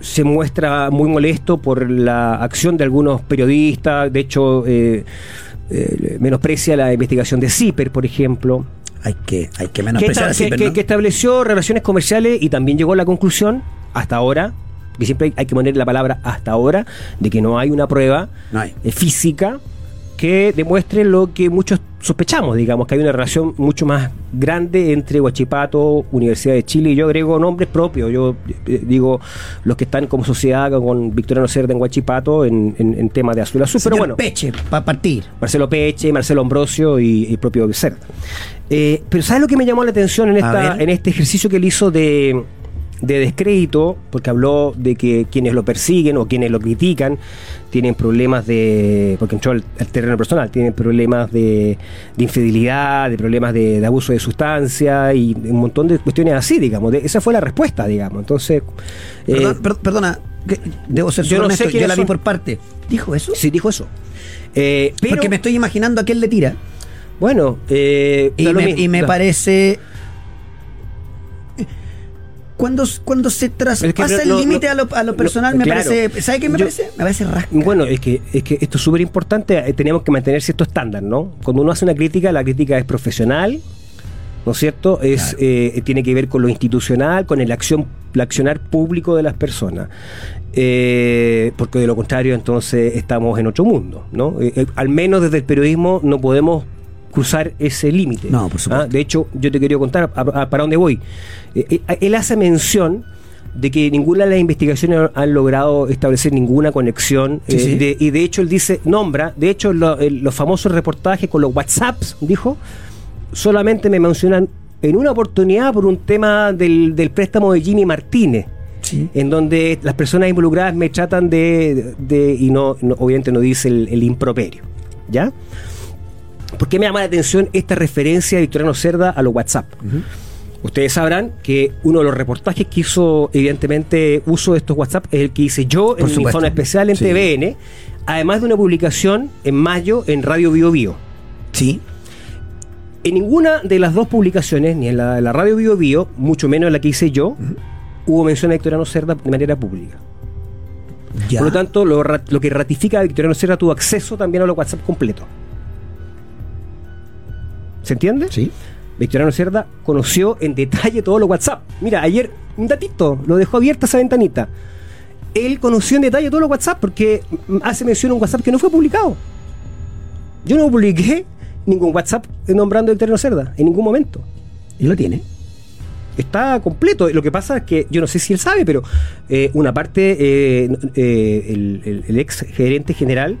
se muestra muy molesto por la acción de algunos periodistas. De hecho, eh, eh, menosprecia la investigación de CIPER, por ejemplo Hay que, hay que que, menospreciar que- que- no. que estableció relaciones comerciales y también llegó a la conclusión, hasta ahora, porque siempre hay, que poner la palabra hasta ahora de que no hay una prueba No hay. física que demuestre lo que muchos sospechamos, digamos, que hay una relación mucho más grande entre Huachipato, Universidad de Chile, y yo agrego nombres propios, yo eh, digo los que están como sociedad con Victoriano Cerda en Huachipato en, en, en temas de azul azul, pero bueno. Peche, para partir. Marcelo Peche, Marcelo Ambrosio y el propio Becerra. Eh, pero ¿sabes lo que me llamó la atención en, esta, en este ejercicio que él hizo de, de descrédito? Porque habló de que quienes lo persiguen o quienes lo critican tienen problemas de. porque entró al, al terreno personal, tienen problemas de, de infidelidad, de problemas de, de abuso de sustancia y un montón de cuestiones así, digamos. De- esa fue la respuesta, digamos. Entonces. eh, Perdón, per- perdona, que debo ser yo no honesto, sé yo vi por parte. ¿Dijo eso? sí, dijo eso. Eh, pero, Porque me estoy imaginando a quién le tira. Bueno, eh, Y me, y me parece. Cuando, cuando se traspasa Es que no- el límite no- a, lo, a lo no, personal, me claro. parece. ¿Sabe qué me Yo- parece? Me parece rasca. Bueno, es que, es que esto es súper importante, eh, tenemos que mantener cierto estándar, ¿no? Cuando uno hace una crítica, la crítica es profesional, ¿no es cierto? Es, eh, tiene que ver con lo institucional, con el acción, el accionar público de las personas. Eh, porque de lo contrario, entonces estamos en otro mundo, ¿no? Eh, eh, al menos desde el periodismo no podemos cruzar ese límite. No, por supuesto. ¿ah? De hecho, yo te quería contar a- a- para dónde voy. Eh, eh, él hace mención de que ninguna de las investigaciones han logrado establecer ninguna conexión Sí, eh, sí. de- y de hecho él dice, nombra, de hecho lo- el- los famosos reportajes con los WhatsApps, dijo, solamente me mencionan en una oportunidad por un tema del, del préstamo de Jimmy Martínez. Sí. En donde las personas involucradas me tratan de. de- y no, no- obviamente no dice el, el improperio. ¿Ya? ¿Por qué me llama la atención esta referencia de Victoriano Cerda a los WhatsApp? Ustedes sabrán que uno de los reportajes que hizo, evidentemente, uso de estos WhatsApp es el que hice yo en mi informe especial en Sí. TVN, además de una publicación en mayo en Radio Bio Bio. Sí. En ninguna de las dos publicaciones, ni en la de la Radio Bio Bio, mucho menos en la que hice yo, hubo mención a Victoriano Cerda de manera pública. Ya. Por lo tanto, lo que ratifica a Victoriano Cerda tuvo acceso también a los WhatsApp completos. ¿Se entiende? Sí. Victoriano Cerda conoció en detalle todos los WhatsApp. Mira, ayer un datito, lo dejó abierta esa ventanita. Él conoció en detalle todos los WhatsApp porque hace mención a un WhatsApp que no fue publicado. Yo no publiqué ningún WhatsApp nombrando a Victoriano Cerda en ningún momento. Y lo tiene. Está completo. Lo que pasa es que yo no sé si él sabe, pero eh, una parte, eh, eh, el, el- el ex gerente general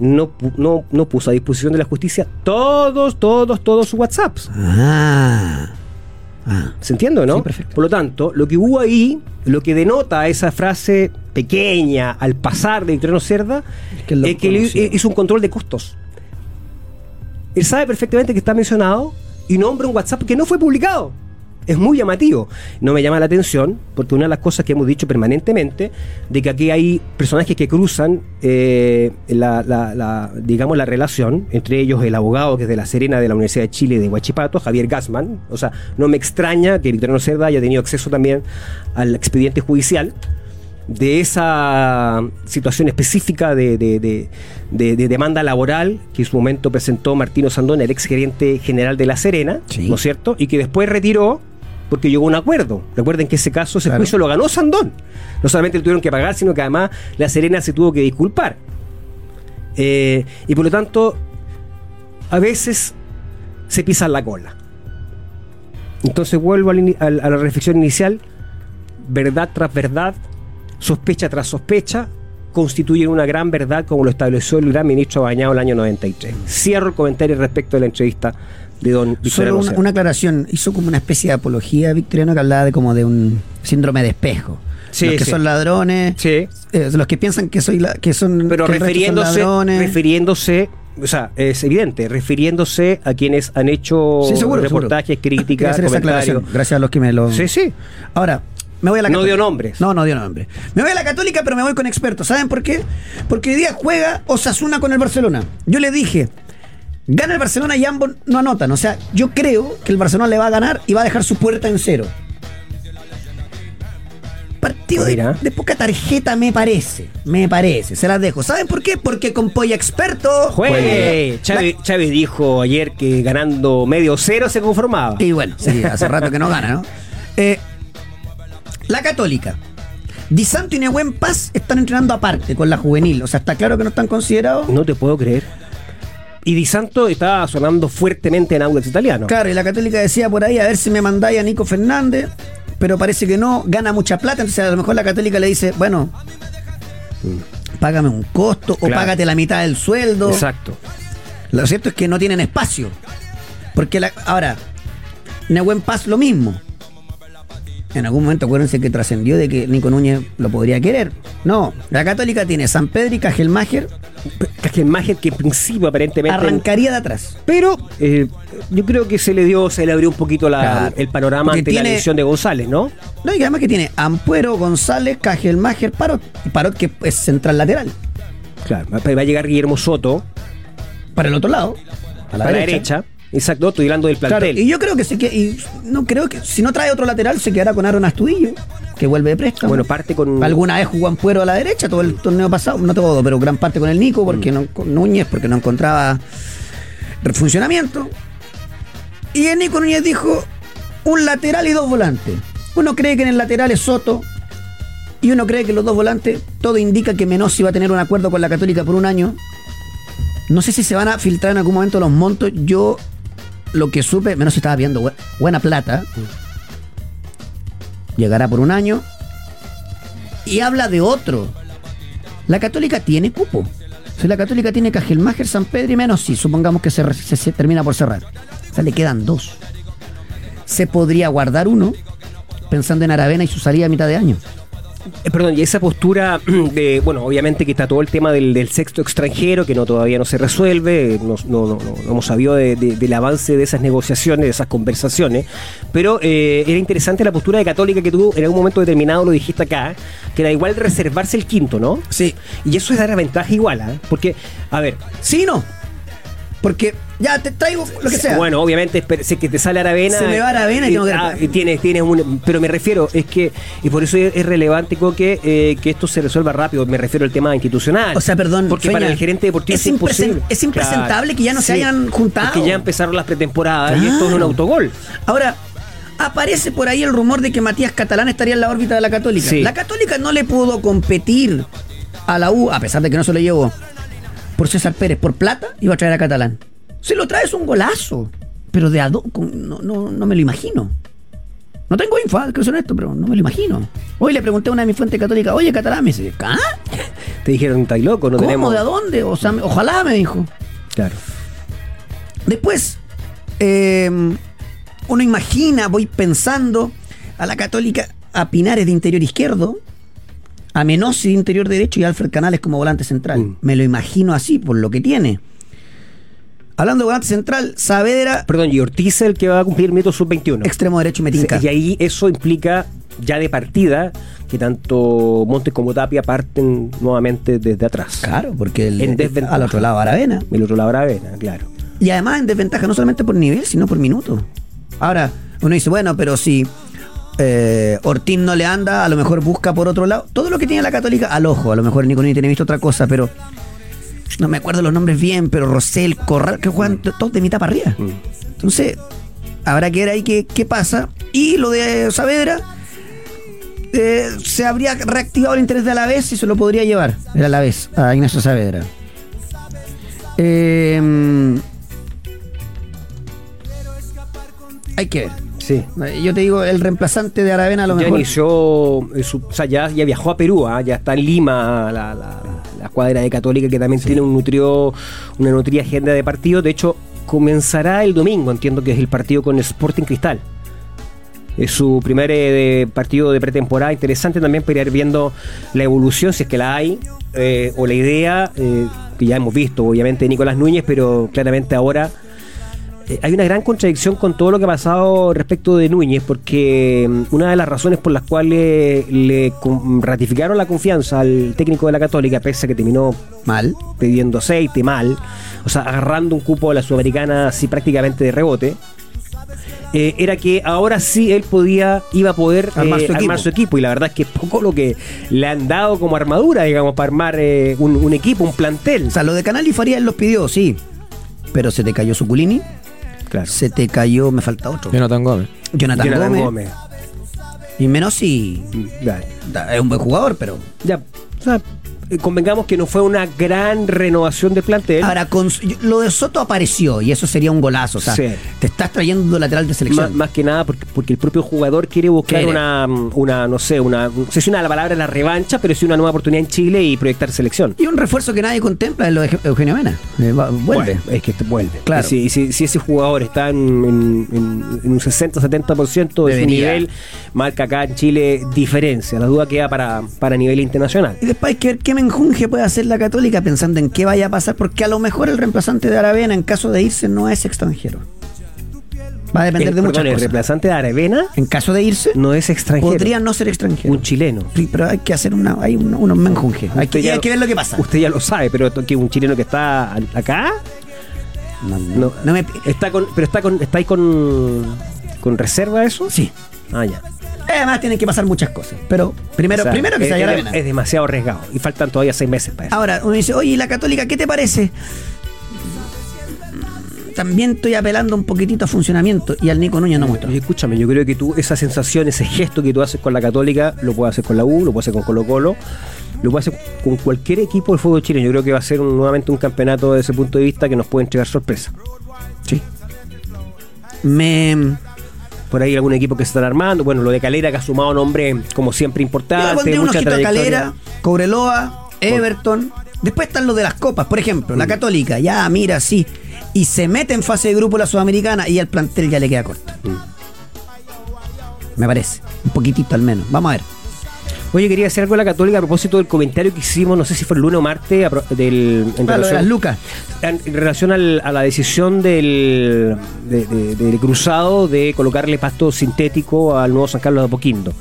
no, no, no puso a disposición de la justicia todos, todos, todos sus WhatsApps. Ah. Ah. ¿Se entiende, no? Sí, perfecto. Por lo tanto, lo que hubo ahí, lo que denota esa frase pequeña al pasar de Victoriano Cerda, Es que es que él hizo un control de costos. Él sabe perfectamente que está mencionado y nombra un WhatsApp que no fue publicado. Es muy llamativo. No me llama la atención porque una de las cosas que hemos dicho permanentemente de que aquí hay personajes que cruzan eh, la, la- la- digamos la relación entre ellos el abogado que es de la Serena de la Universidad de Chile de Huachipato, Javier Gassman. O sea, no me extraña que Victoriano Cerda haya tenido acceso también al expediente judicial de esa situación específica de, de- de- de- de demanda laboral que en su momento presentó Martino Sandón, el ex gerente general de La Serena, Sí. ¿no es cierto? Y que después retiró porque llegó a un acuerdo. Recuerden que ese caso, ese Claro. juicio lo ganó Sandón. No solamente le tuvieron que pagar, sino que además La Serena se tuvo que disculpar. Eh, y por lo tanto, a veces se pisan la cola. Entonces vuelvo a la reflexión inicial, verdad tras verdad, sospecha tras sospecha, constituyen una gran verdad como lo estableció el gran ministro Bañado el año 93. Cierro el comentario respecto de la entrevista de don Solo Victoriano una, Cerda. una aclaración. Hizo como una especie de apología victoriano que hablaba de como de un síndrome de espejo. Sí, los que sí. son ladrones, Sí, eh, los que piensan que soy la, que son pero que son refiriéndose, ladrones. refiriéndose, o sea, es evidente, refiriéndose a quienes han hecho seguro, reportajes, seguro. Críticas, comentarios. aclaración. Gracias a los que me lo. Sí, sí. Ahora, me voy a la No dio nombres. No, no dio nombre. Me voy a la Católica, pero me voy con expertos. ¿Saben por qué? Porque hoy día juega Osasuna con el Barcelona. Yo le dije, gana el Barcelona y ambos no anotan. O sea, yo creo que el Barcelona le va a ganar y va a dejar su puerta en cero. Partido de, poca tarjeta, me parece. Me parece. Se las dejo. ¿Saben por qué? Porque con Polla Experto. Juegue. Chávez, Chávez dijo ayer que ganando medio cero se conformaba. Y bueno, sí, hace rato que no gana, ¿no? Eh, la Católica. Di Santo y Nehuen Paz están entrenando aparte con la juvenil. O sea, está claro que no están considerados. No te puedo creer. Y Di Santo está sonando fuertemente en Audax Italiano. Claro, y la Católica decía por ahí, a ver si me mandáis a Nico Fernández, pero parece que no, gana mucha plata, entonces a lo mejor la Católica le dice, bueno, págame un costo o págate la mitad del sueldo. Exacto. Lo cierto es que no tienen espacio. Porque la, ahora, Nehuen Paz lo mismo. En algún momento acuérdense que trascendió de que Nico Núñez lo podría querer. No, la Católica tiene San Pedro y Cajelmacher, Cajelmacher que en principio aparentemente... arrancaría de atrás. Pero eh, yo creo que se le dio, se le abrió un poquito la- Claro. el panorama Porque ante la lesión de González, ¿no? No, y además que tiene Ampuero, González, Cajelmacher, Parot. Y Parot que es central lateral. Claro. Va a llegar Guillermo Soto Para el otro lado. A a la derecha. Exacto, estoy hablando del Claro, plantel. y yo creo que sí que. Y no creo que. Si no trae otro lateral, se quedará con Aaron Astudillo, que vuelve de préstamo. Bueno, parte con- Alguna vez jugó Ampuero a la derecha, todo el torneo pasado. No todo, pero gran parte con el Nico, porque Mm. no, con Núñez, porque no encontraba funcionamiento. Y el Nico Núñez dijo: un lateral y dos volantes. Uno cree que en el lateral es Soto. Y uno cree que los dos volantes, todo indica que Menossi va a tener un acuerdo con la Católica por un año. No sé si se van a filtrar en algún momento los montos. Yo lo que supe, menos estaba viendo bu- buena plata. Llegará por un año. Y habla de otro. La Católica tiene cupo. Si la Católica tiene Cajelmáger, San Pedro y menos, sí, supongamos que se- se termina por cerrar. O sea, le quedan dos. Se podría guardar uno pensando en Aravena y su salida a mitad de año. Eh, perdón, y esa postura <clears throat> de, bueno, obviamente que está todo el tema del, del sexto extranjero, que no todavía no se resuelve, no, no, no- no- hemos sabido de- de- del avance de esas negociaciones, de esas conversaciones, pero eh, era interesante la postura de Católica que tuvo en algún momento determinado, lo dijiste acá, que era igual reservarse el quinto, ¿no? Sí. Y eso es dar ventaja igual, ¿ah? Porque, a ver, Sí no. Porque ya te traigo lo que sea. Bueno, obviamente, si que te sale Aravena. Se me va Aravena y tengo que- ah, y tienes, tienes un. Pero me refiero, es que. Y por eso es, es relevante que, eh, que esto se resuelva rápido. Me refiero al tema institucional. O sea, perdón, Porque Feña, para el gerente deportivo es, imposible. es impresentable que ya no se hayan juntado. Que ya empezaron las pretemporadas y esto es un Claro. autogol. Ahora, aparece por ahí el rumor de que Matías Catalán estaría en la órbita de la Católica. Sí. La Católica no le pudo competir a la U, a pesar de que no se lo llevó, por César Pérez, por plata, iba a traer a Catalán. Si lo traes un golazo, pero de con- no, no, no me lo imagino. No tengo info, ah, que son esto, pero no me lo imagino. Hoy le pregunté a una de mis fuentes católicas, oye, Catalán, me dice, ¿ah? Te dijeron, estáis loco, no ¿Cómo? tenemos. ¿De a dónde? O sea, ojalá, me dijo. Claro. Después, eh, uno imagina, voy pensando a la Católica, a Pinares de interior izquierdo, a Menossi de interior derecho y a Alfred Canales como volante central. Mm. Me lo imagino así, por lo que tiene. Hablando de volante central, Saavedra, Perdón, y Ortiz es el que va a cumplir mito sub-21. extremo derecho y Metinca. Y ahí eso implica ya de partida que tanto Montes como Tapia parten nuevamente desde atrás. Claro, porque el, En desventaja. al otro lado Aravena. El otro lado Aravena, claro. Y además en desventaja no solamente por nivel, sino por minuto. Ahora, uno dice, bueno, pero si eh, Ortiz no le anda, a lo mejor busca por otro lado. Todo lo que tiene la Católica, al ojo, a lo mejor Nico Núñez tiene visto otra cosa, pero no me acuerdo los nombres bien, pero Rosel, Corral, que juegan todos de mitad para arriba. Entonces, habrá que ver ahí qué, qué pasa. Y lo de Saavedra, eh, se habría reactivado el interés de Alavés y se lo podría llevar el Alavés a Ignacio Saavedra. Eh, hay que ver. Sí. Yo te digo, el reemplazante de Aravena a lo Ya mejor. inició, eh, su- o sea, ya, ya viajó a Perú, ah, ya está en Lima la, la, la cuadra de Católica que también tiene un nutrió, una nutrida agenda de partidos. De hecho, comenzará el domingo, entiendo que es el partido con Sporting Cristal. Es su primer eh, partido de pretemporada. Interesante también para ir viendo la evolución, si es que la hay, eh, o la idea que ya hemos visto, obviamente, de Nicolás Núñez, pero claramente ahora eh, hay una gran contradicción con todo lo que ha pasado respecto de Núñez, porque mm, una de las razones por las cuales le ratificaron la confianza al técnico de la Católica, pese a que terminó Mal. pidiendo aceite, mal, o sea, agarrando un cupo a la Sudamericana así prácticamente de rebote, eh, era que ahora sí él podía, iba a poder eh, Armar su armar equipo. su equipo. Y la verdad es que es poco lo que le han dado como armadura, digamos, para armar eh, un, un equipo, un plantel. O sea, lo de Canal y Faría él los pidió, sí. Pero se te cayó Suculini, Claro. se te cayó, me falta otro. Jonathan Gómez. Jonathan, Jonathan Gómez. Gómez. Y menos si da- es un buen jugador, pero. ya, o sea, convengamos que no fue una gran renovación del plantel. Ahora, con, lo de Soto apareció y eso sería un golazo. O sea, Sí. te estás trayendo lateral de selección. más que nada porque, porque el propio jugador quiere buscar Quiere. una, una, no sé, una, no sé si una la palabra la revancha, pero sí una nueva oportunidad en Chile y proyectar selección. Y un refuerzo que nadie contempla es lo de Euge- Eugenio Mena. Eh, va- vuelve. Bueno, es que te vuelve. Claro. Y si, si- si ese jugador está en, en- en- en un 60-70% de su nivel, marca acá en Chile diferencia. La duda queda para, para nivel internacional. Y después hay que ver qué menjunje puede hacer la Católica pensando en qué vaya a pasar, porque a lo mejor el reemplazante de Aravena, en caso de irse, no es extranjero. Va a depender El, de muchas perdón, el cosas. reemplazante de Aravena En caso de irse, no es extranjero. podría no ser extranjero. un chileno. Sí, pero hay que hacer una, hay un- unos menjunjes. Hay hay que ver lo que pasa. Usted ya lo sabe, pero que un chileno que está acá No, no, no me- está con, pero está con, está ahí con, con reserva eso. Sí. Ah, ya. Además tienen que pasar muchas cosas. Pero primero, O sea, primero que es, se vaya es- es demasiado arriesgado y faltan todavía seis meses para eso. Ahora, uno dice, oye, ¿y la Católica qué te parece? También estoy apelando un poquitito a funcionamiento y al Nico Núñez no muestro. Oye, escúchame, yo creo que tú, esa sensación, ese gesto que tú haces con la Católica, lo puedes hacer con la U, lo puedes hacer con Colo Colo, lo puedes hacer con cualquier equipo del fútbol chileno. Yo creo que va a ser un- nuevamente un campeonato desde ese punto de vista que nos puede entregar sorpresa. Sí. Me. Por ahí algún equipo que se están armando. Bueno, lo de Calera que ha sumado nombre como siempre Yo importante, un mucha trayectoria. Calera, Cobreloa, Everton. Después están los de las copas, por ejemplo, Mm. la Católica, ya, mira, sí. Y se mete en fase de grupo la Sudamericana y al plantel ya le queda corto. Mm. Me parece. Un poquitito al menos. Vamos a ver. Oye, quería decir algo de la Católica a propósito del comentario que hicimos, no sé si fue el lunes o martes, del, en Ah, relación- las lucas. en en relación al- a la decisión del, de- de- del cruzado de colocarle pasto sintético al nuevo San Carlos de Apoquindo.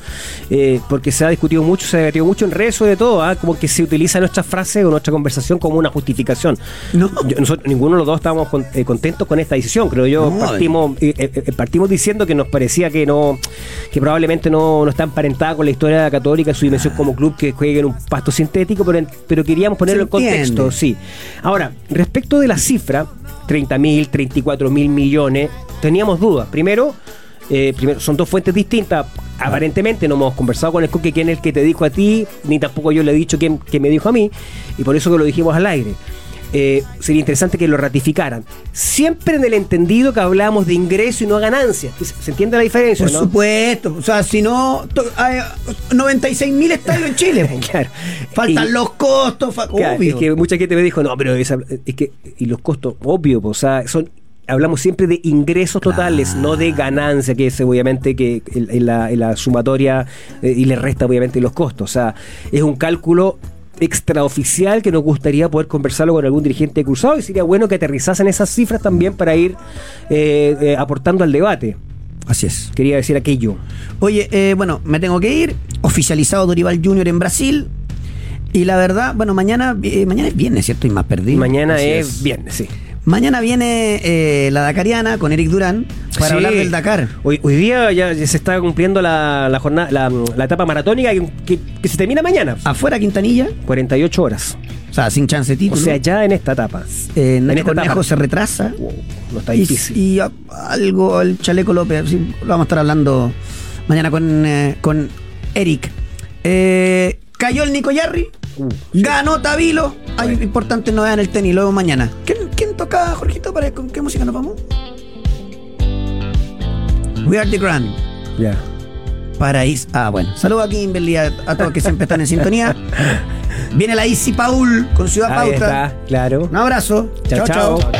Eh, porque se ha discutido mucho, se ha debatido mucho en redes sobre todo, ¿ah? como que se utiliza nuestra frase o nuestra conversación como una justificación. No. Yo- nosotros, ninguno de los dos estábamos con- eh, contentos con esta decisión, creo yo. No, partimos, eh, eh, partimos diciendo que nos parecía que no que probablemente no, no está emparentada con la historia de la Católica, su dimensión como club que juegue en un pasto sintético, pero, en- pero queríamos ponerlo en contexto, sí. Ahora, respecto de la cifra, 30 mil, 34 mil millones, teníamos dudas. Primero, eh, primero, son dos fuentes distintas. Aparentemente no hemos conversado con el Coque quién es el que te dijo a ti, ni tampoco yo le he dicho quién, quién me dijo a mí, y por eso que lo dijimos al aire. Eh, sería interesante que lo ratificaran. Siempre en el entendido que hablábamos de ingreso y no ganancia. ¿Se entiende la diferencia? Por no? supuesto. O sea, si no, hay 96 mil estadios en Chile. <laughs> Claro. Faltan Y- los costos. fa- Claro, obvio. es que mucha gente me dijo, no, pero esa- es que, y los costos, obvio, o sea, son, hablamos siempre de ingresos totales, no de ganancia, que es obviamente que en, en la, en la sumatoria eh, y le resta obviamente los costos. O sea, es un cálculo extraoficial que nos gustaría poder conversarlo con algún dirigente de cruzado y sería bueno que aterrizasen esas cifras también para ir eh, eh, aportando al debate. Así es. Quería decir aquello. Oye, eh, bueno, me tengo que ir. Oficializado Dorival Junior en Brasil. Y la verdad, bueno, mañana, eh, mañana es viernes, ¿cierto? Y más perdido. Mañana es, viernes, sí. Mañana viene eh, la Dakariana con Eric Durán para Sí. hablar del Dakar. Hoy, hoy día ya se está cumpliendo la, la jornada, la, la etapa maratónica que, que- que se termina mañana. Afuera Quintanilla, 48 horas. o sea, sin chance de O título. sea, ya en esta etapa. eh, Nacho en esta Cornejo etapa. se retrasa. No está Y, difícil. y a- algo, el Chaleco López, sí, lo vamos a estar hablando mañana con, eh, con Eric. Eh, cayó el Nico Yarri, Uh, ganó Tabilo. Hay importantes novedades en el tenis, lo vemos mañana. ¿Quién, quién toca, Jorgito? Para, ¿Con qué música nos vamos? We are the Grand. ya. Paraíso. Ah, bueno. Saludos a Kimberly, a, a todos que siempre están en sintonía. <laughs> Viene la Easy Paul con Ciudad Ahí Pauta. está, claro. Un abrazo. Chao, chao. chao.